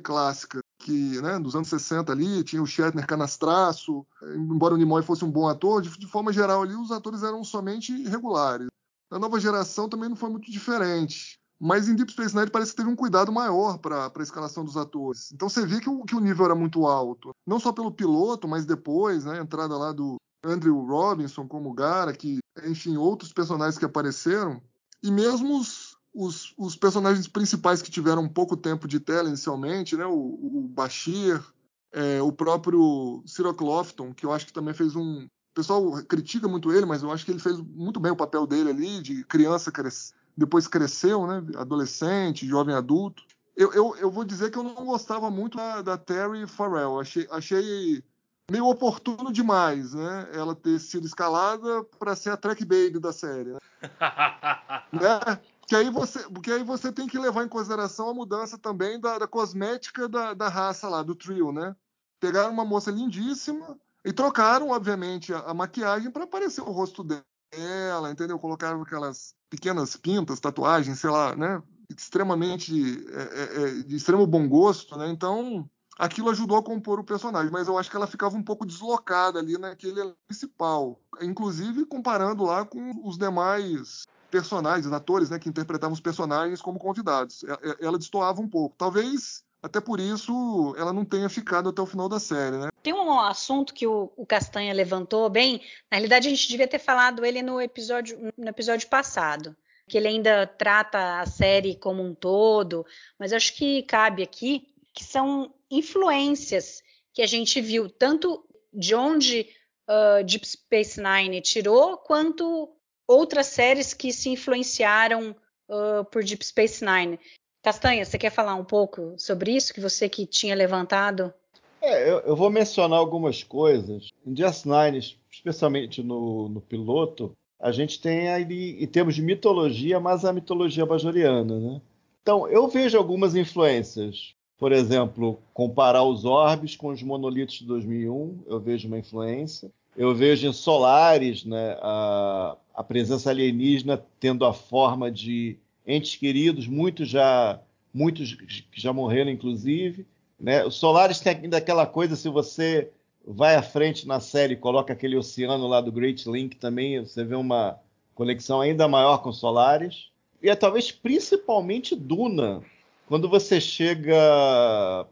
clássica que, né, dos anos 60 ali, tinha o Shatner canastraço, embora o Nimoy fosse um bom ator, de, de, forma geral ali os atores eram somente regulares. A nova geração também não foi muito diferente. Mas em Deep Space Nine parece que teve um cuidado maior para a escalação dos atores. Então você vê que o, que o nível era muito alto. Não só pelo piloto, mas depois, né, a entrada lá do Andrew Robinson como Gara, que, enfim, outros personagens que apareceram. E mesmo os, os, os, personagens principais que tiveram pouco tempo de tela inicialmente, né? O, o Bashir, é, o próprio Cyril Clofton, que eu acho que também fez um. O pessoal critica muito ele, mas eu acho que ele fez muito bem o papel dele ali, de criança, cres... depois cresceu, né? Adolescente, jovem adulto. Eu, eu, eu vou dizer que eu não gostava muito da, da Terry Farrell. Achei, achei meio oportuno demais, né? Ela ter sido escalada para ser a track baby da série. Né? [LAUGHS] né? que aí você, porque aí você tem que levar em consideração a mudança também da, da cosmética da, da, raça lá, do trio, né? Pegaram uma moça lindíssima e trocaram, obviamente, a, a maquiagem para aparecer o rosto dela, entendeu? Colocaram aquelas pequenas pintas, tatuagens, sei lá, né? Extremamente, é, é, é de extremo bom gosto, né? Então, aquilo ajudou a compor o personagem, mas eu acho que ela ficava um pouco deslocada ali naquele principal, inclusive comparando lá com os demais personagens, atores, né, que interpretavam os personagens como convidados. Ela destoava um pouco. Talvez até por isso ela não tenha ficado até o final da série, né? Tem um assunto que o, o, Castanha levantou bem. Na realidade, a gente devia ter falado ele no episódio, no episódio passado, que ele ainda trata a série como um todo, mas acho que cabe aqui que são influências que a gente viu tanto de onde uh, Deep Space Nine tirou, quanto outras séries que se influenciaram uh, por Deep Space Nine. Castanha, você quer falar um pouco sobre isso, que você que tinha levantado? É, eu, eu vou mencionar algumas coisas. Em Just Nine, especialmente no, no piloto, a gente tem aí, em termos de mitologia, mais a mitologia bajoriana, né? Então, eu vejo algumas influências. Por exemplo, comparar os orbes com os monolitos de 2001, eu vejo uma influência. Eu vejo em Solares né, a, a presença alienígena tendo a forma de entes queridos, muitos já, muitos que já morreram, inclusive. Né? O Solaris tem ainda aquela coisa, se você vai à frente na série e coloca aquele oceano lá do Great Link também, você vê uma conexão ainda maior com Solaris. E é talvez principalmente Duna. Quando você chega.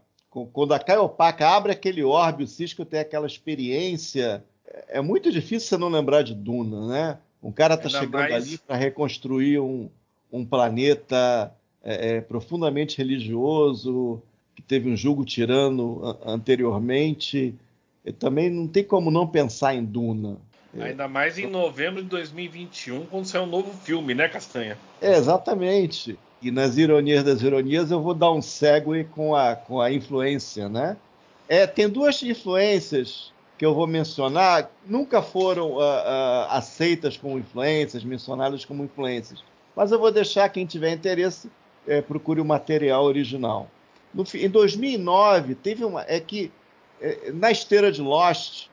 Quando a Caiopaca abre aquele orbe, o Cisco tem aquela experiência. É muito difícil você não lembrar de Duna, né? Um cara está chegando mais... ali para reconstruir um, um planeta é, é, profundamente religioso, que teve um julgo tirano anteriormente. E também não tem como não pensar em Duna. Ainda mais em novembro de 2021, quando sair um novo filme, né, Castanha? É, exatamente. E nas ironias das ironias, eu vou dar um segue com a, com a influência, né? É, tem duas influências que eu vou mencionar, nunca foram uh, uh, aceitas como influências, mencionadas como influências. Mas eu vou deixar quem tiver interesse é, procure o material original. No, em 2009 teve uma é que é, na esteira de Lost uh,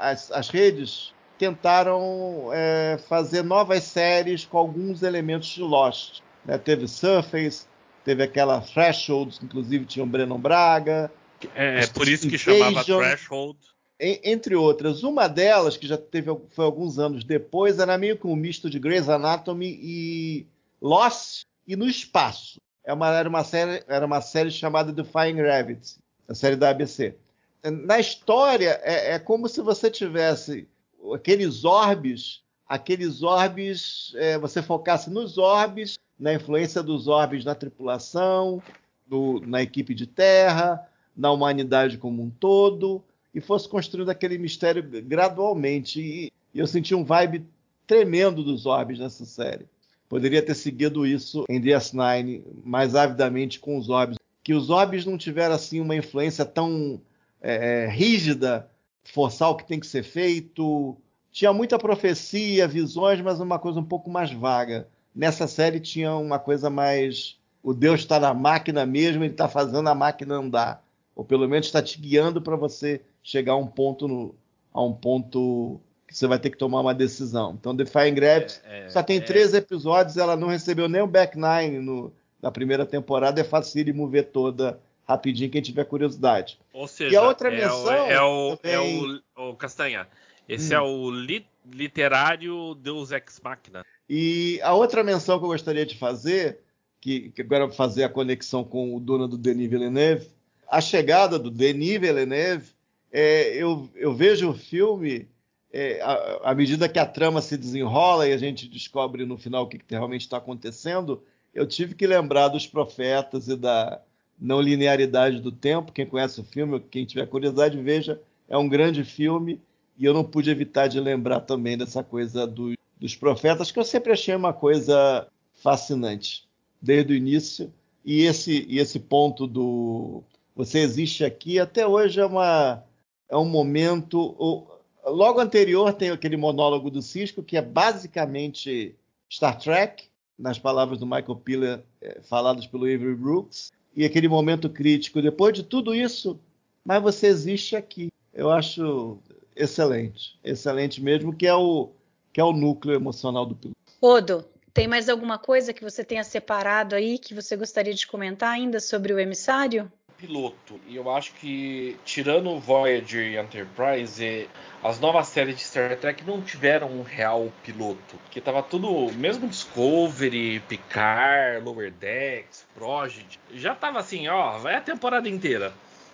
as, as, redes tentaram é, fazer novas séries com alguns elementos de Lost. Né? Teve Surface, teve aquela Threshold, inclusive tinha o Brennan Braga. É, é por isso que chamava Threshold entre outras. Uma delas, que já teve foi alguns anos depois, era meio que um misto de Grey's Anatomy e Lost e no espaço. É uma, era, uma série, era uma série chamada Defying Gravity, a série da ABC. Na história, é, é como se você tivesse aqueles orbes, aqueles orbes, é, você focasse nos orbes, na influência dos orbes na tripulação, no, na equipe de terra, na humanidade como um todo, e fosse construindo aquele mistério gradualmente. E, e eu senti um vibe tremendo dos Orbes nessa série. Poderia ter seguido isso em DS9 mais avidamente com os Orbes. Que os Orbes não tiveram assim uma influência tão é, é, rígida, forçar o que tem que ser feito. Tinha muita profecia, visões, mas uma coisa um pouco mais vaga. Nessa série tinha uma coisa mais. O Deus está na máquina mesmo, ele está fazendo a máquina andar. Ou pelo menos está te guiando para você chegar a um ponto no, a um ponto que você vai ter que tomar uma decisão. Então, Defying Gravity é, é, só tem é... três episódios, ela não recebeu nem o back nine no, na primeira temporada, é fácil de mover toda rapidinho quem tiver curiosidade. Ou seja, e a outra é menção é o, também... é o, o Castanha. Esse hum. é o li, literário Deus Ex Machina. E a outra menção que eu gostaria de fazer, que, que agora fazer a conexão com o dono do Denis Villeneuve, a chegada do Denis Villeneuve é, eu, eu, vejo o filme é, à, medida que a trama se desenrola e a gente descobre no final o que, que realmente está acontecendo, eu tive que lembrar dos profetas e da não linearidade do tempo. Quem conhece o filme, quem tiver curiosidade, veja. É um grande filme e eu não pude evitar de lembrar também dessa coisa do, dos profetas, que eu sempre achei uma coisa fascinante desde o início. E esse, e esse ponto do você existe aqui até hoje é uma é um momento. Logo anterior tem aquele monólogo do Cisco, que é basicamente Star Trek, nas palavras do Michael Piller, é, faladas pelo Avery Brooks, e aquele momento crítico. Depois de tudo isso, mas você existe aqui. Eu acho excelente, excelente mesmo, que é o, que é o núcleo emocional do piloto. Odo, tem mais alguma coisa que você tenha separado aí que você gostaria de comentar ainda sobre o emissário? piloto. E eu acho que, tirando o Voyager e Enterprise, as novas séries de Star Trek não tiveram um real piloto. Que tava tudo, mesmo Discovery, Picard, Lower Decks, Prodigy, já tava assim, ó, vai a temporada inteira.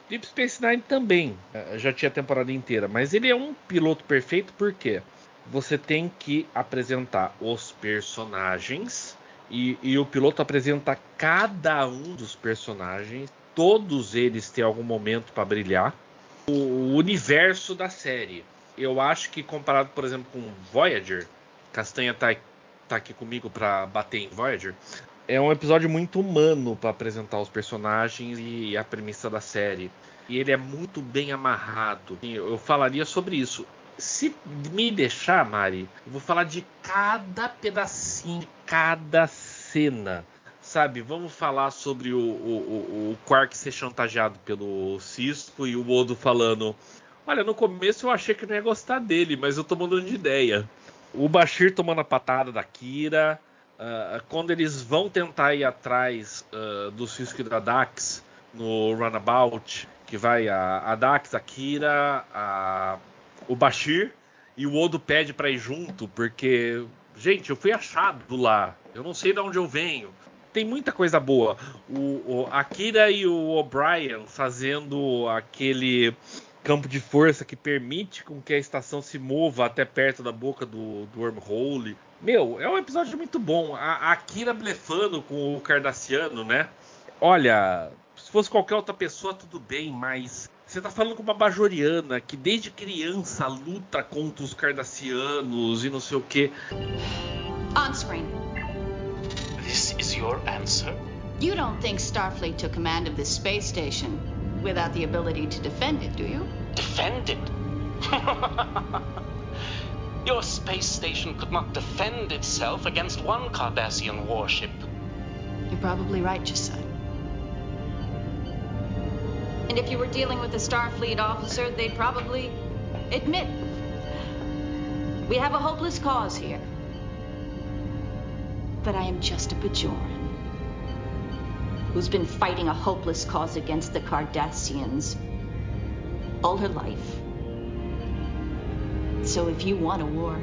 Deep Space Nine também eh, já tinha a temporada inteira, mas ele é um piloto perfeito porque você tem que apresentar os personagens e, e, o piloto apresenta cada um dos personagens todos eles têm algum momento para brilhar. O universo da série, eu acho que comparado, por exemplo, com Voyager, Castanha tá, tá aqui comigo para bater em Voyager, é um episódio muito humano para apresentar os personagens e a premissa da série. E ele é muito bem amarrado. Eu falaria sobre isso. Se me deixar, Mari, eu vou falar de cada pedacinho, cada cena sabe? Vamos falar sobre o, o, o Quark ser chantageado pelo Cisco e o Odo falando: Olha, no começo eu achei que não ia gostar dele, mas eu tô mudando de ideia. O Bashir tomando a patada da Kira. Uh, quando eles vão tentar ir atrás uh, do Cisco e da Dax no Runabout, que vai a, a Dax, a Kira, a, o Bashir e o Odo pede para ir junto, porque, gente, eu fui achado lá, eu não sei de onde eu venho. Tem muita coisa boa. O, o a Kira e o O'Brien fazendo aquele campo de força que permite com que a estação se mova até perto da boca do, do wormhole. Meu, é um episódio muito bom. A, a Kira blefando com o Cardassiano, né? Olha, se fosse qualquer outra pessoa, tudo bem, mas você tá falando com uma bajoriana que desde criança luta contra os Cardassianos e não sei o quê. On screen. This is your answer? You don't think Starfleet took command of this space station without the ability to defend it, do you? Defend it? [LAUGHS] Your space station could not defend itself against one Cardassian warship. You're probably right, Jasad. And if you were dealing with a Starfleet officer, they'd probably admit we have a hopeless cause here. But I am just a Bajoran who's been fighting a hopeless cause against the Cardassians all her life. So if you want a war,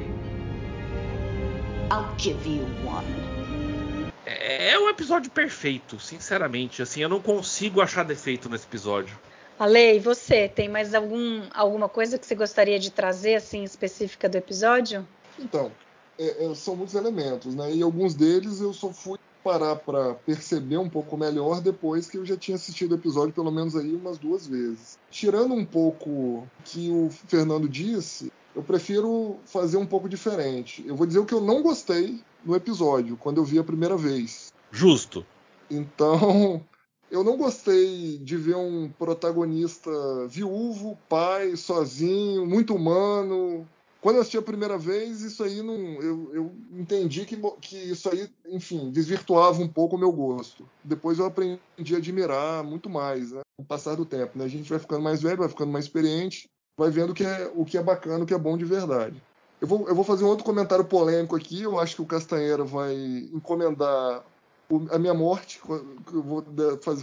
I'll give you one. É um episódio perfeito, sinceramente. Assim, eu não consigo achar defeito nesse episódio. Ale, e você? Tem mais algum, alguma coisa que você gostaria de trazer, assim, específica do episódio? Então, é, é, são muitos elementos, né? E alguns deles eu só fui parar para perceber um pouco melhor depois que eu já tinha assistido o episódio pelo menos aí umas duas vezes. Tirando um pouco que o Fernando disse, eu prefiro fazer um pouco diferente. Eu vou dizer o que eu não gostei no episódio quando eu vi a primeira vez. Justo. Então, [LAUGHS] eu não gostei de ver um protagonista viúvo, pai, sozinho, muito humano, quando eu assisti a primeira vez, isso aí não. Eu, eu entendi que, que isso aí, enfim, desvirtuava um pouco o meu gosto. Depois eu aprendi a admirar muito mais, né? Com o passar do tempo. Né? A gente vai ficando mais velho, vai ficando mais experiente, vai vendo que é, o que é bacana, o que é bom de verdade. Eu vou, eu vou fazer um outro comentário polêmico aqui. Eu acho que o Castanheira vai encomendar a minha morte, eu vou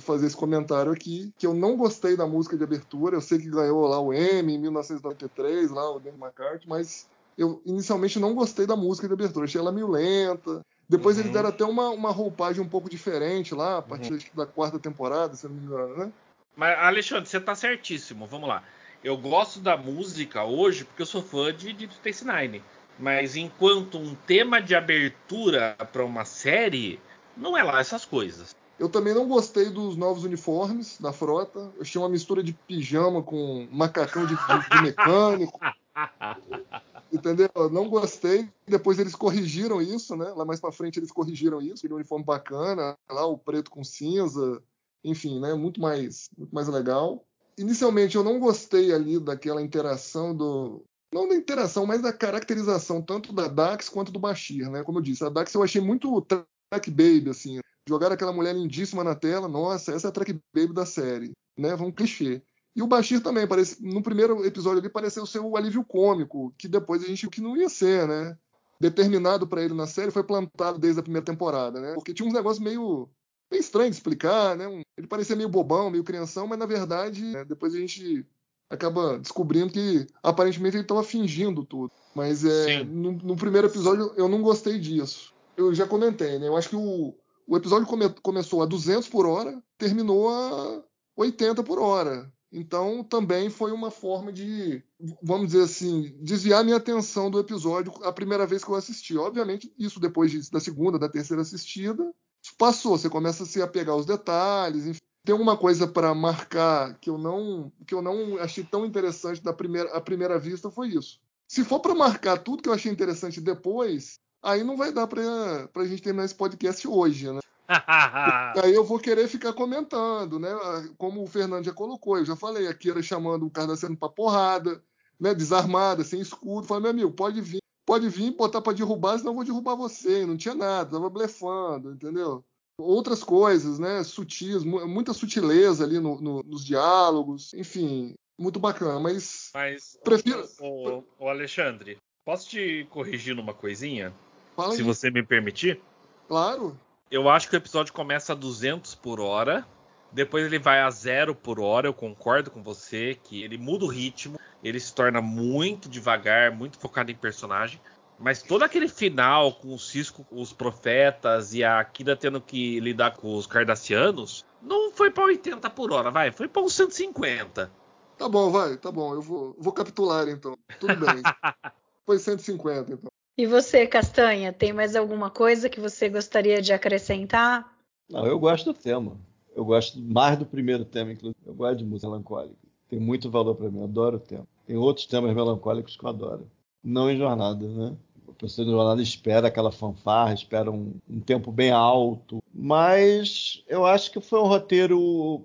fazer esse comentário aqui, que eu não gostei da música de abertura, eu sei que ganhou lá o M em 1993, lá o Danny McCarthy, mas eu inicialmente não gostei da música de abertura, achei ela meio lenta. Depois uhum. eles deram até uma, uma roupagem um pouco diferente lá, a partir uhum. da quarta temporada, se não me engano, né? Mas, Alexandre, você tá certíssimo, vamos lá. Eu gosto da música hoje porque eu sou fã de Deep Space Nine. Mas enquanto um tema de abertura para uma série, não é lá essas coisas. Eu também não gostei dos novos uniformes da frota. Eu achei uma mistura de pijama com macacão de, de, mecânico. [LAUGHS] Entendeu? Eu não gostei. Depois eles corrigiram isso, né? Lá mais para frente eles corrigiram isso. Aquele uniforme bacana, lá o preto com cinza, enfim, né? Muito mais, muito mais legal. Inicialmente eu não gostei ali daquela interação do, não da interação, mas da caracterização tanto da Dax quanto do Bashir, né? Como eu disse, a Dax eu achei muito track baby, assim. Jogaram aquela mulher lindíssima na tela, nossa, essa é a track baby da série, né? Vamos clichê. E o Bashir também, parece, no primeiro episódio ali, pareceu ser o alívio cômico, que depois a gente que não ia ser, né? Determinado para ele na série foi plantado desde a primeira temporada, né? Porque tinha uns negócios meio, meio estranho de explicar, né? Ele parecia meio bobão, meio crianção, mas na verdade, né, depois a gente acaba descobrindo que aparentemente ele estava fingindo tudo. Mas é, no, no, primeiro episódio eu não gostei disso eu já comentei, né? Eu acho que o, o episódio come, começou a 200 por hora, terminou a 80 por hora. Então também foi uma forma de, vamos dizer assim, desviar minha atenção do episódio a primeira vez que eu assisti. Obviamente, isso depois de, da segunda, da terceira assistida, passou. Você começa a se apegar aos detalhes. Enfim. Tem uma coisa para marcar que eu não que eu não achei tão interessante da primeira, a primeira vista foi isso. Se for para marcar tudo que eu achei interessante depois, aí não vai dar pra, pra gente terminar esse podcast hoje, né? [LAUGHS] aí eu vou querer ficar comentando, né? Como o Fernando já colocou, eu já falei, a Kira chamando o Cardassiano pra porrada, né? Desarmada, sem escudo. Falei, meu amigo, pode vir, pode vir, botar pra derrubar, senão eu vou derrubar você. Não tinha nada, tava blefando, entendeu? Outras coisas, né? Sutis, muita sutileza ali no, no, nos diálogos, enfim, muito bacana. Mas, mas prefiro. O, o Alexandre, posso te corrigir numa coisinha? Fala se aí. você me permitir? Claro. Eu acho que o episódio começa a 200 por hora. Depois ele vai a zero por hora. Eu concordo com você que ele muda o ritmo. Ele se torna muito devagar, muito focado em personagem. Mas todo aquele final com o Cisco, os profetas e a Kira tendo que lidar com os cardassianos, não foi para 80 por hora, vai, foi para uns 150. Tá bom, vai, tá bom, eu vou, vou capitular então. Tudo bem. [LAUGHS] foi 150 então. E você, Castanha, tem mais alguma coisa que você gostaria de acrescentar? Não, eu gosto do tema. Eu gosto mais do primeiro tema, inclusive. Eu gosto de música melancólica. Tem muito valor para mim, eu adoro o tema. Tem outros temas melancólicos que eu adoro. Não em jornada, né? A pessoa de jornada espera aquela fanfarra, espera um, um tempo bem alto. Mas eu acho que foi um roteiro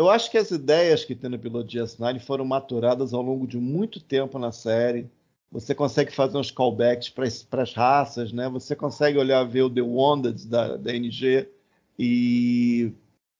eu acho que as ideias que tem no piloto de S9 foram maturadas ao longo de muito tempo na série. Você consegue fazer uns callbacks para as raças, né? Você consegue olhar ver o The Wanted da, da NG e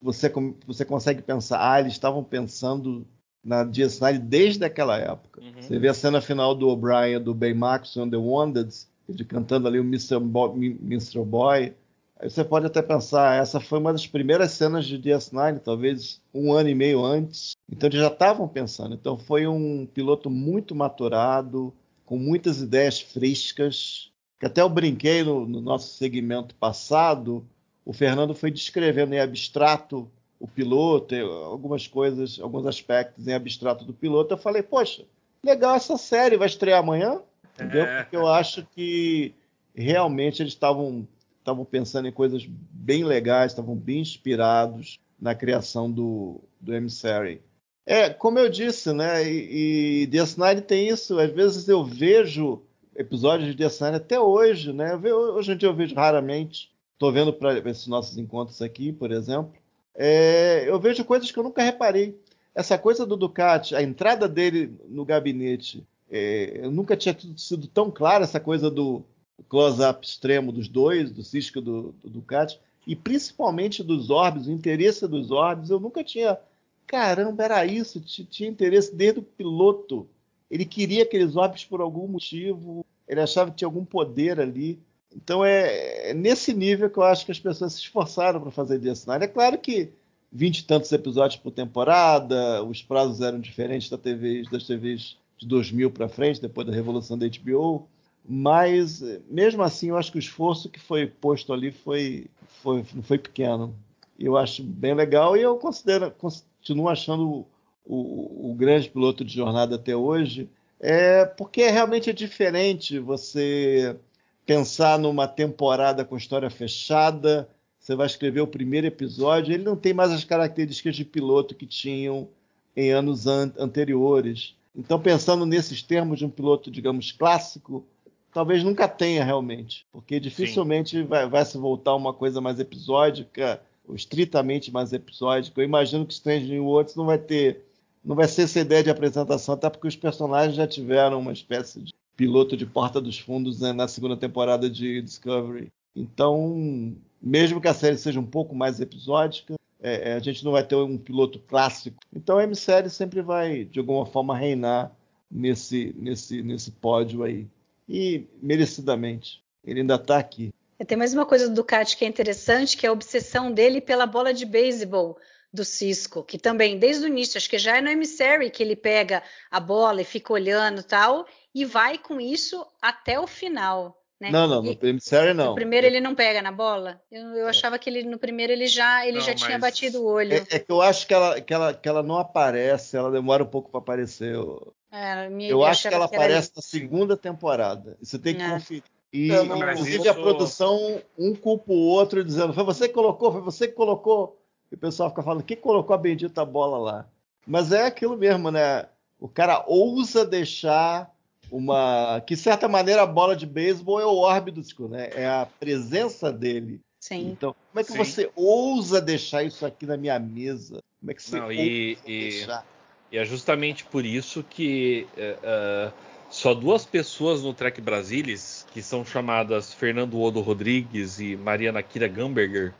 você, você consegue pensar, ah, eles estavam pensando na DS9 desde aquela época. Uhum. Você vê a cena final do O'Brien, do Baymax on The Wanted, ele cantando ali o Mr. Boy. Boy. Aí você pode até pensar, essa foi uma das primeiras cenas de DS9, talvez um ano e meio antes. Então eles já estavam pensando. Então foi um piloto muito maturado, com muitas ideias frescas. Que até eu brinquei no, no nosso segmento passado, o Fernando foi descrevendo em abstrato o piloto, algumas coisas, alguns aspectos em abstrato do piloto. Eu falei, poxa, legal essa série, vai estrear amanhã? Entendeu? É. Porque eu acho que realmente eles estavam estavam pensando em coisas bem legais, estavam bem inspirados na criação do, do Emissary. É, como eu disse, né? E, e DS9 tem isso. Às vezes eu vejo episódios de DS9 até hoje, né? Hoje em dia eu vejo raramente. Estou vendo para esses nossos encontros aqui, por exemplo. É, eu vejo coisas que eu nunca reparei. Essa coisa do Ducati, a entrada dele no gabinete, é, eu nunca tinha sido tão clara essa coisa do close-up extremo dos dois, do Cisco e do, do Ducati, e principalmente dos orbes, o interesse dos orbes, eu nunca tinha. Caramba, era isso, tinha interesse desde o piloto. Ele queria aqueles orbes por algum motivo, ele achava que tinha algum poder ali. Então é, é nesse nível que eu acho que as pessoas se esforçaram para fazer desse É claro que vinte e tantos episódios por temporada, os prazos eram diferentes da TV, das TVs de 2000 para frente, depois da revolução da HBO, mas mesmo assim eu acho que o esforço que foi posto ali foi, foi, foi pequeno. Eu acho bem legal e eu considero, continuo achando o, o grande piloto de jornada até hoje, é porque realmente é diferente você pensar numa temporada com história fechada, você vai escrever o primeiro episódio, ele não tem mais as características de piloto que tinham em anos an anteriores. Então, pensando nesses termos de um piloto, digamos, clássico, talvez nunca tenha realmente, porque dificilmente vai, vai, se voltar uma coisa mais episódica, ou estritamente mais episódica. Eu imagino que Strange New Worlds não vai ter, não vai ser essa ideia de apresentação, até porque os personagens já tiveram uma espécie de piloto de Porta dos Fundos né, na segunda temporada de Discovery. Então, mesmo que a série seja um pouco mais episódica, é, a gente não vai ter um piloto clássico. Então a M-Série sempre vai, de alguma forma, reinar nesse, nesse, nesse pódio aí. E merecidamente. Ele ainda está aqui. Tem mais uma coisa do Ducati que é interessante, que é a obsessão dele pela bola de beisebol do Cisco, que também, desde o início, acho que já é no Emissary que ele pega a bola e fica olhando tal, e vai com isso até o final. Né? Não, não, no Emissary não. No primeiro ele não pega na bola? Eu, eu achava que ele no primeiro ele já, ele Não, já tinha batido o olho. É, é que eu acho que ela, que, ela, que ela não aparece, ela demora um pouco para aparecer. Eu, É, eu acho que ela era aparece isso. na segunda temporada. Você tem que É. conferir. E, É, não, inclusive, a produção, um culpa o outro, dizendo: foi você que colocou, foi você que colocou. E o pessoal fica falando: quem colocou a bendita bola lá? Mas é aquilo mesmo, né? O cara ousa deixar uma. Que, de certa maneira, a bola de beisebol é o disco, né? É a presença dele. Sim. Então, como é que Sim. você ousa deixar isso aqui na minha mesa? Como é que você Não, e- ousa e- deixar? E é justamente por isso que é, só duas pessoas no Trek Brasilis, que são chamadas Fernando Odo Rodrigues e Mariana Kira Gamberger,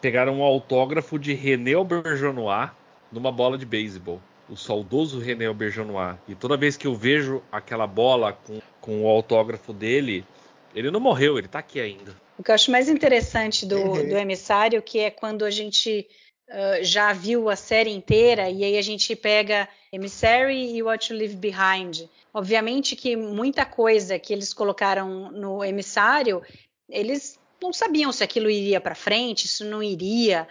pegaram um autógrafo de René Auberjonois numa bola de beisebol. O saudoso René Auberjonois. E toda vez que eu vejo aquela bola com, com o autógrafo dele, ele não morreu, ele tá aqui ainda. O que eu acho mais interessante do, uhum. do emissário, que é quando a gente uh, já viu a série inteira e aí a gente pega Emissary e What You Leave Behind. Obviamente que muita coisa que eles colocaram no emissário, eles não sabiam se aquilo iria para frente, se não iria,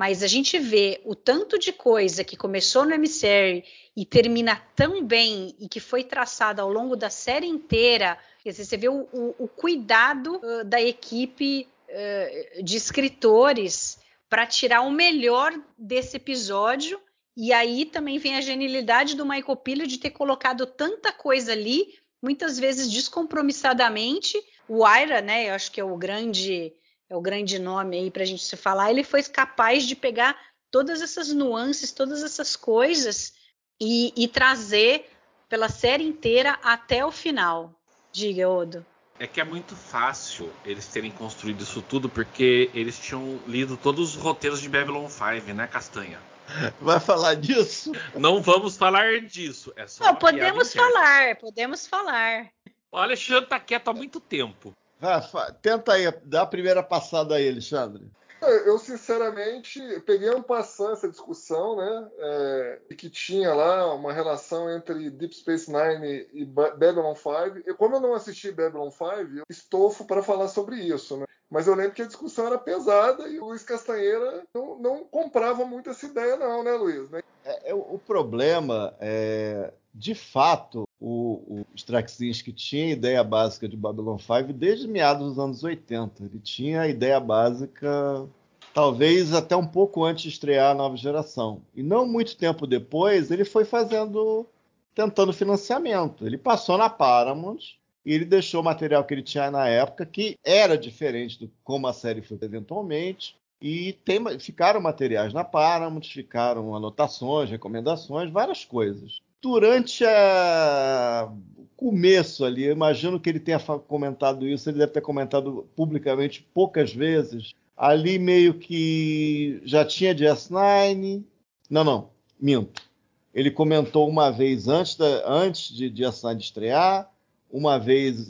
mas a gente vê o tanto de coisa que começou no Emissary e termina tão bem e que foi traçada ao longo da série inteira. você vê o, o, o cuidado uh, da equipe uh, de escritores para tirar o melhor desse episódio. E aí também vem a genialidade do Michael Piller de ter colocado tanta coisa ali, muitas vezes descompromissadamente, o Aira, né, eu acho que é o grande é o grande nome aí para a gente se falar, ele foi capaz de pegar todas essas nuances, todas essas coisas e, e trazer pela série inteira até o final. Diga, Odo. É que é muito fácil eles terem construído isso tudo porque eles tinham lido todos os roteiros de Babylon 5, né, Castanha? [LAUGHS] Vai falar disso? Não vamos falar disso. É só Não, podemos falar, podemos falar. O Alexandre tá quieto há muito tempo. Tenta aí, dá a primeira passada aí, Alexandre. Eu, sinceramente, peguei um passando essa discussão, né? É, que tinha lá uma relação entre Deep Space Nine e Babylon 5. E como eu não assisti Babylon 5, eu estofo para falar sobre isso, né? Mas eu lembro que a discussão era pesada e o Luiz Castanheira não, não comprava muito essa ideia, não, né, Luiz? Né? É, é, o problema é, de fato, o, o Straczynski tinha a ideia básica de Babylon 5 desde meados dos anos 80. Ele tinha a ideia básica, talvez até um pouco antes de estrear a nova geração. E não muito tempo depois, ele foi fazendo, tentando financiamento. Ele passou na Paramount e ele deixou o material que ele tinha na época, que era diferente do como a série foi eventualmente. E tem, ficaram materiais na Paramount, ficaram anotações, recomendações, várias coisas durante a... o começo ali, eu imagino que ele tenha comentado isso, ele deve ter comentado publicamente poucas vezes. Ali meio que já tinha DS9. Não, não, minto. Ele comentou uma vez antes, da, antes de DS9 estrear, uma vez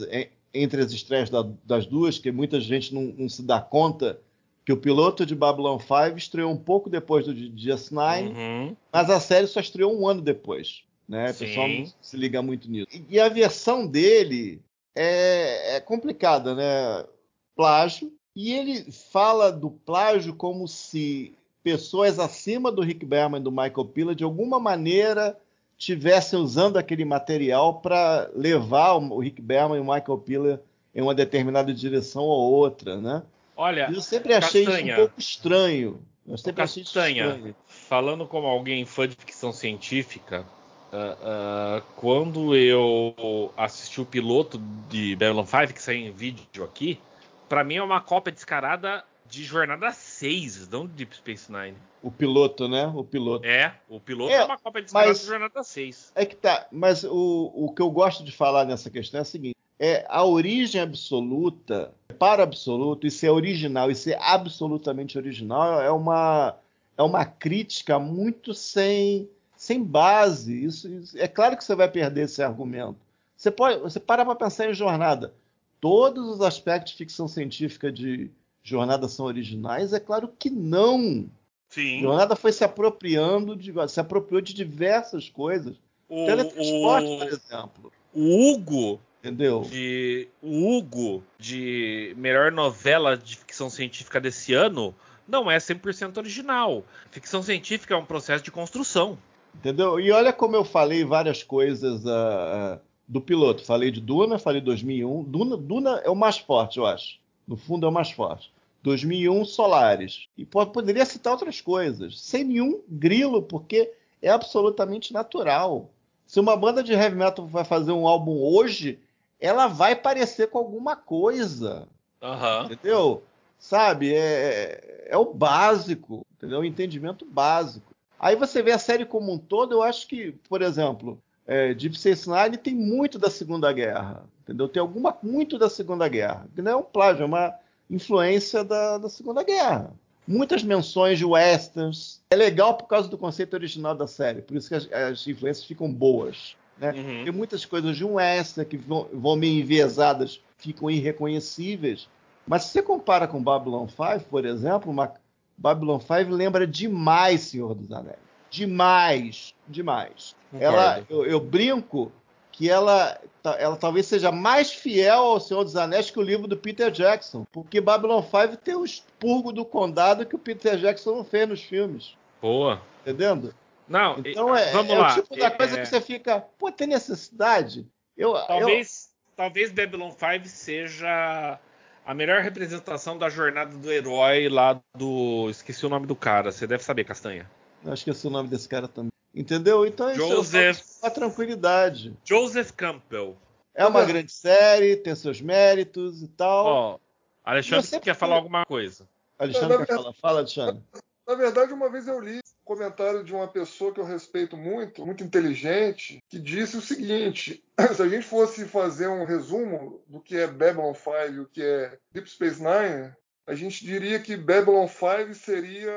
entre as estreias da, das duas, que muita gente não, não, se dá conta que o piloto de Babylon 5 estreou um pouco depois do DS9, uhum. mas a série só estreou um ano depois né? O pessoal não se liga muito nisso. E, e a versão dele é, é, complicada, né? Plágio. E ele fala do plágio como se pessoas acima do Rick Berman e do Michael Pilla de alguma maneira estivessem usando aquele material para levar o Rick Berman e o Michael Pilla em uma determinada direção ou outra, né? Olha, eu sempre achei Castanha, isso um pouco estranho. Eu sempre Castanha, achei estranho. Falando como alguém fã de ficção científica, Uh, uh, quando eu assisti o piloto de Babylon 5, que saiu em vídeo aqui, para mim é uma cópia descarada de Jornada 6, não de Deep Space Nine. O piloto, né? O piloto. É, o piloto é, é uma cópia descarada de Jornada 6. É que tá, mas o, o que eu gosto de falar nessa questão é o seguinte: é a origem absoluta, para absoluto, e ser original e ser absolutamente original é uma, é uma crítica muito sem sem base. Isso, isso, é claro que você vai perder esse argumento. Você pode, você para para pensar em jornada. Todos os aspectos de ficção científica de jornada são originais? É claro que não. Sim. Jornada foi se apropriando de, se apropriou de diversas coisas. O, Teletransporte, o, por exemplo. O Hugo Entendeu? De, o Hugo, de melhor novela de ficção científica desse ano, não é 100% original. Ficção científica é um processo de construção. Entendeu? E olha como eu falei várias coisas uh, do piloto. Falei de Duna, falei de 2001. Duna, Duna é o mais forte, eu acho. No fundo é o mais forte. 2001, Solares. E poderia citar outras coisas. Sem nenhum grilo, porque é absolutamente natural. Se uma banda de heavy metal vai fazer um álbum hoje, ela vai parecer com alguma coisa. Uhum. Entendeu? Sabe? É, é, o básico. Entendeu? O entendimento básico. Aí você vê a série como um todo, eu acho que, por exemplo, é, Deep Space Nine tem muito da Segunda Guerra, entendeu? Tem alguma muito da Segunda Guerra, não é um plágio, é uma influência da, da Segunda Guerra. muitas menções de westerns. É legal por causa do conceito original da série, por isso que as, as influências ficam boas. Né? Uhum. Tem muitas coisas de um western que vão, vão meio enviesadas, ficam irreconhecíveis. Mas se você compara com Babylon 5, por exemplo, uma, Babylon 5 lembra demais Senhor dos Anéis. Demais, demais. Concordo. Ela, eu, eu brinco que ela, ela talvez seja mais fiel ao Senhor dos Anéis que o livro do Peter Jackson, porque Babylon 5 tem o expurgo do condado que o Peter Jackson não fez nos filmes, Boa. entendendo? Não, Então é, vamos é lá. o tipo da É, coisa que você fica, pô, tem necessidade? Eu, eu, Talvez, talvez Babylon 5 seja a melhor representação da jornada do herói lá do. Esqueci o nome do cara, você deve saber, Castanha. Eu esqueci o nome desse cara também. Entendeu? Então isso Joseph- é uma tranquilidade. Joseph Campbell. É uma grande série, tem seus méritos e tal. Ó, Alexandre, Eu você sempre quer falar alguma coisa? Alexandre quer falar? Fala, Alexandre. Na verdade, uma vez eu li um comentário de uma pessoa que eu respeito muito, muito inteligente, que disse o seguinte: [CLEARS THROAT] se a gente fosse fazer um resumo do que é Babylon 5 e o que é Deep Space Nine, a gente diria que Babylon 5 seria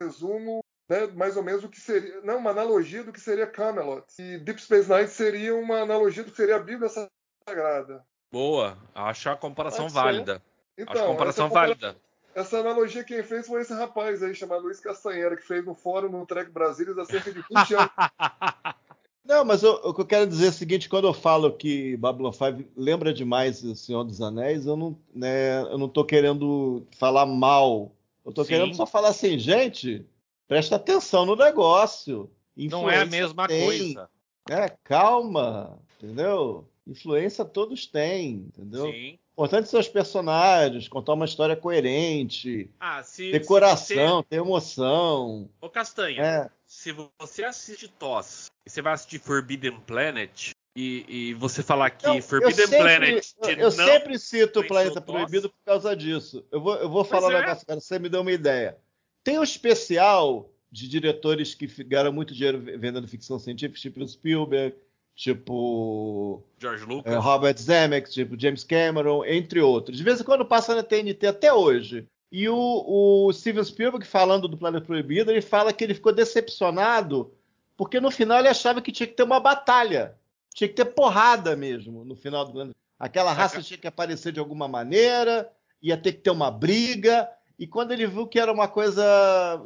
um resumo, né, mais ou menos o que seria, não, uma analogia do que seria Camelot. E Deep Space Nine seria uma analogia do que seria a Bíblia Sagrada. Boa, acho a comparação válida. Então, acho a comparação essa compara- válida. Essa analogia quem fez foi esse rapaz aí, chamado Luiz Castanheira, que fez no fórum no Trek Brasilis há cerca de 20 anos. [LAUGHS] Não, mas eu- o que eu quero dizer é o seguinte: quando eu falo que Babylon 5 lembra demais o Senhor dos Anéis, eu não, né, eu não tô querendo falar mal. Eu tô Sim. querendo só falar assim, gente, presta atenção no negócio. Não é a Influência mesma tem, coisa. né? Calma, entendeu? Influência todos têm, entendeu? Sim. Importante são os personagens, contar uma história coerente, Ah, se, ter se coração, ter emoção. Ô, Castanha, É. se você assiste TOS e você vai assistir Forbidden Planet e, e você falar que Não, Forbidden eu sempre, Planet eu, eu sempre cito o Planeta. Proibido por causa disso. Eu vou, eu vou falar um é. negócio, cara, você me deu uma ideia. Tem um especial de diretores que ganharam muito dinheiro ve- vendendo ficção científica, tipo Spielberg, tipo George Lucas. é, Robert Zemeckis, tipo James Cameron, entre outros. De vez em quando passa na TNT até hoje. E o, o Steven Spielberg, falando do Planeta Proibido, ele fala que ele ficou decepcionado porque no final ele achava que tinha que ter uma batalha. Tinha que ter porrada mesmo no final do Planeta. Aquela raça tinha que aparecer de alguma maneira, ia ter que ter uma briga. E quando ele viu que era uma coisa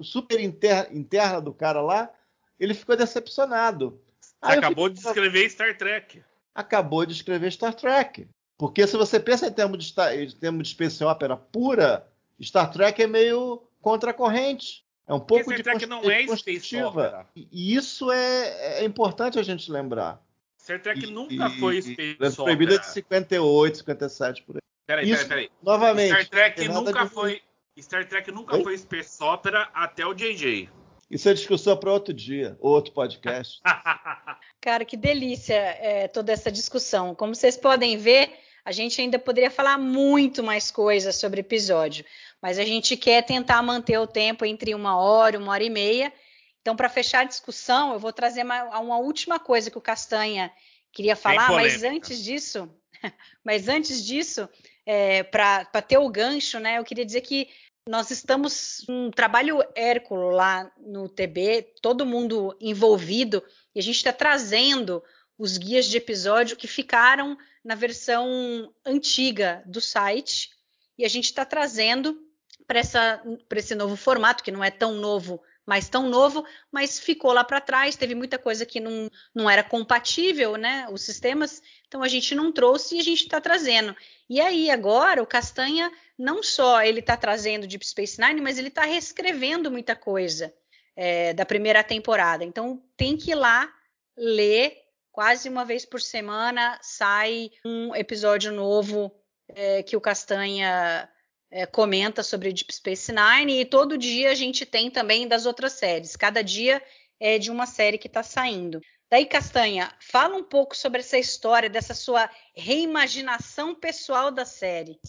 super inter- interna do cara lá, ele ficou decepcionado. Aí acabou fico- de escrever Star Trek. acabou de escrever Star Trek. Porque se você pensa em termos de, em termos de space opera pura, Star Trek é meio contracorrente. É um pouco Star de Trek não é space opera. E isso é, é importante a gente lembrar. Star Trek E- nunca e- foi Space Planeta Proibido é de Opera. 58, 57 por aí. Peraí, Isso, peraí, peraí. novamente, Star Trek nunca de- foi. Star Trek nunca Oi? foi Space Opera até o JJ. Isso é discussão para outro dia, outro podcast. [LAUGHS] Cara, que delícia é, toda essa discussão. Como vocês podem ver, a gente ainda poderia falar muito mais coisas sobre o episódio, mas a gente quer tentar manter o tempo entre uma hora, uma hora e meia. Então, para fechar a discussão, eu vou trazer uma, uma última coisa que o Castanha queria falar, mas antes disso, [LAUGHS] mas antes disso, é, para ter o gancho, né, eu queria dizer que nós estamos um trabalho hérculo lá no TB, todo mundo envolvido, e a gente está trazendo os guias de episódio que ficaram na versão antiga do site, e a gente está trazendo para esse novo formato, que não é tão novo, mas tão novo, mas ficou lá para trás, teve muita coisa que não, não era compatível, né? Os sistemas, então a gente não trouxe e a gente está trazendo. E aí, agora, o Castanha, não só ele está trazendo Deep Space Nine, mas ele está reescrevendo muita coisa é, da primeira temporada. Então tem que ir lá ler. Quase uma vez por semana sai um episódio novo é, que o Castanha é, comenta sobre Deep Space Nine e todo dia a gente tem também das outras séries. Cada dia é de uma série que está saindo. Daí, Castanha, fala um pouco sobre essa história, dessa sua reimaginação pessoal da série,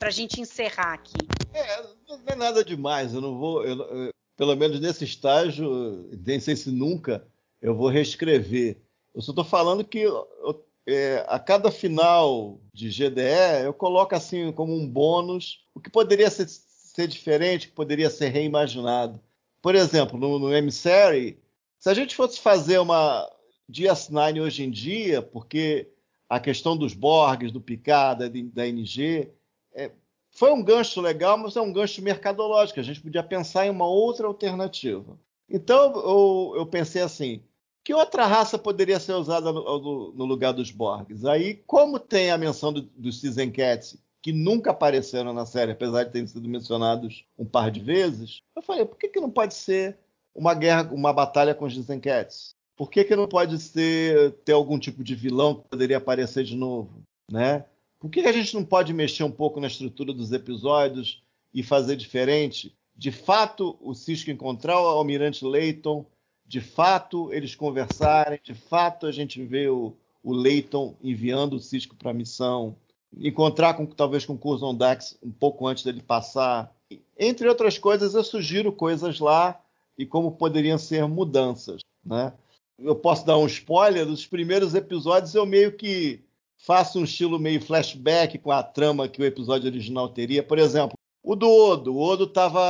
para a gente encerrar aqui. É, não é nada demais. Eu não vou, eu- eu- pelo menos nesse estágio, nem sei se nunca, eu vou reescrever. Eu só estou falando que eu- é, a cada final de GDE eu coloco assim como um bônus o que poderia ser, ser diferente, que poderia ser reimaginado. Por exemplo, no, no M-Series, se a gente fosse fazer uma DS9 hoje em dia, porque a questão dos Borgs, do Picard, da, da NG, é, foi um gancho legal, mas é um gancho mercadológico. A gente podia pensar em uma outra alternativa. Então eu, eu pensei assim: que outra raça poderia ser usada no, no lugar dos Borgs? Aí, como tem a menção do, dos Season Cats, que nunca apareceram na série, apesar de terem sido mencionados um par de vezes, eu falei: por que, que não pode ser uma guerra, uma batalha com os Season Cats? Por que, que não pode ser ter algum tipo de vilão que poderia aparecer de novo, né? Por que, que a gente não pode mexer um pouco na estrutura dos episódios e fazer diferente? De fato, o Cisco encontrar o Almirante Leighton, de fato eles conversarem, de fato a gente vê o, o Leighton enviando o Cisco para a missão, encontrar com, talvez com o Curzon Dax um pouco antes dele passar. Entre outras coisas, eu sugiro coisas lá e como poderiam ser mudanças, né? Eu posso dar um spoiler, dos primeiros episódios eu meio que faço um estilo meio flashback com a trama que o episódio original teria. Por exemplo, o do Odo. O Odo estava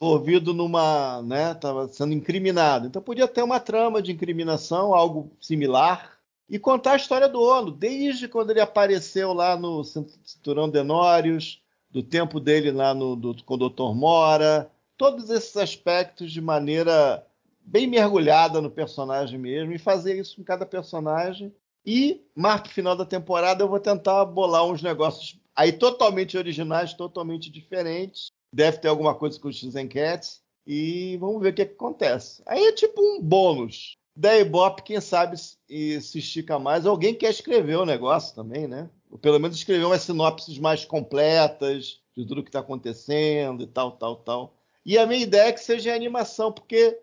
envolvido numa. né? Estava sendo incriminado. Então podia ter uma trama de incriminação, algo similar. E contar a história do Odo, desde quando ele apareceu lá no Cinturão Denórios, do tempo dele lá no, do, com o Dr. Mora, todos esses aspectos de maneira bem mergulhada no personagem mesmo e fazer isso com cada personagem. E, marco final da temporada, eu vou tentar bolar uns negócios aí totalmente originais, totalmente diferentes. Deve ter alguma coisa com os X E vamos ver o que, que, acontece. Aí é tipo um bônus. Da Ibope, quem sabe se, se estica mais. Alguém quer escrever o negócio também, né? Ou pelo menos escrever umas sinopses mais completas de tudo que está acontecendo e tal, tal, tal. E a minha ideia é que seja animação, porque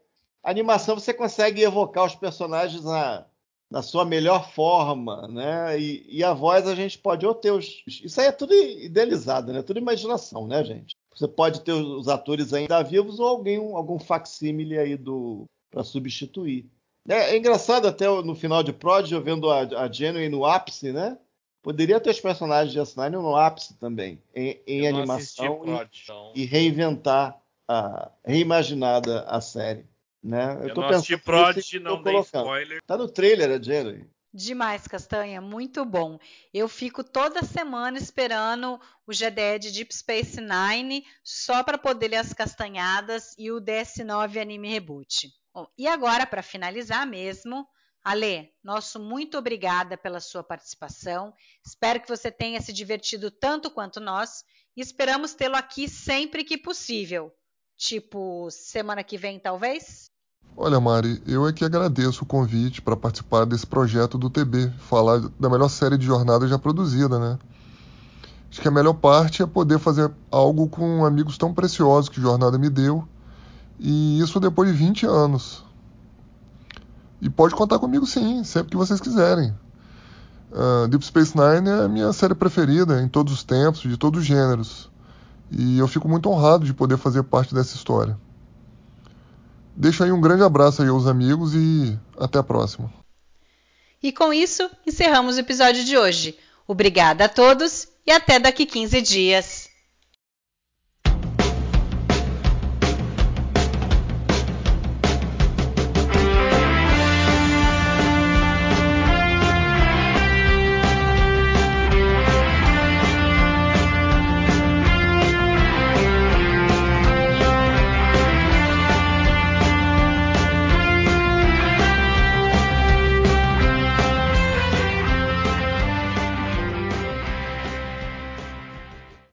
a animação você consegue evocar os personagens na, na sua melhor forma, né? E, e, a voz a gente pode ou ter os. Isso aí é tudo idealizado, né? Tudo imaginação, né, gente? Você pode ter os atores ainda vivos ou alguém, algum facsímile aí do para substituir. É, é, engraçado até no final de Prod, eu vendo a, a Genuine no ápice, né? Poderia ter os personagens de S9 no ápice também, em, em animação e, então. e, reinventar, a, reimaginada a série. Né? Eu, eu tô não assisti Prodigy, não dei spoiler. Tá no trailer a Jerry. Demais, Castanha, muito bom. Eu fico toda semana esperando o GDE de Deep Space Nine só para poder ler as castanhadas e o DS9 Anime Reboot. Bom, e agora, para finalizar mesmo, Ale, nosso muito obrigada pela sua participação. Espero que você tenha se divertido tanto quanto nós e esperamos tê-lo aqui sempre que possível. Tipo, semana que vem, talvez? Olha, Mari, eu é que agradeço o convite para participar desse projeto do TB, falar da melhor série de jornada já produzida, né? Acho que a melhor parte é poder fazer algo com amigos tão preciosos que Jornada me deu, e isso depois de 20 anos. E pode contar comigo sim, sempre que vocês quiserem. Uh, Deep Space Nine é a minha série preferida em todos os tempos, de todos os gêneros. E eu fico muito honrado de poder fazer parte dessa história. Deixo aí um grande abraço aí aos amigos e até a próxima. E com isso, encerramos o episódio de hoje. Obrigada a todos e até daqui 15 dias.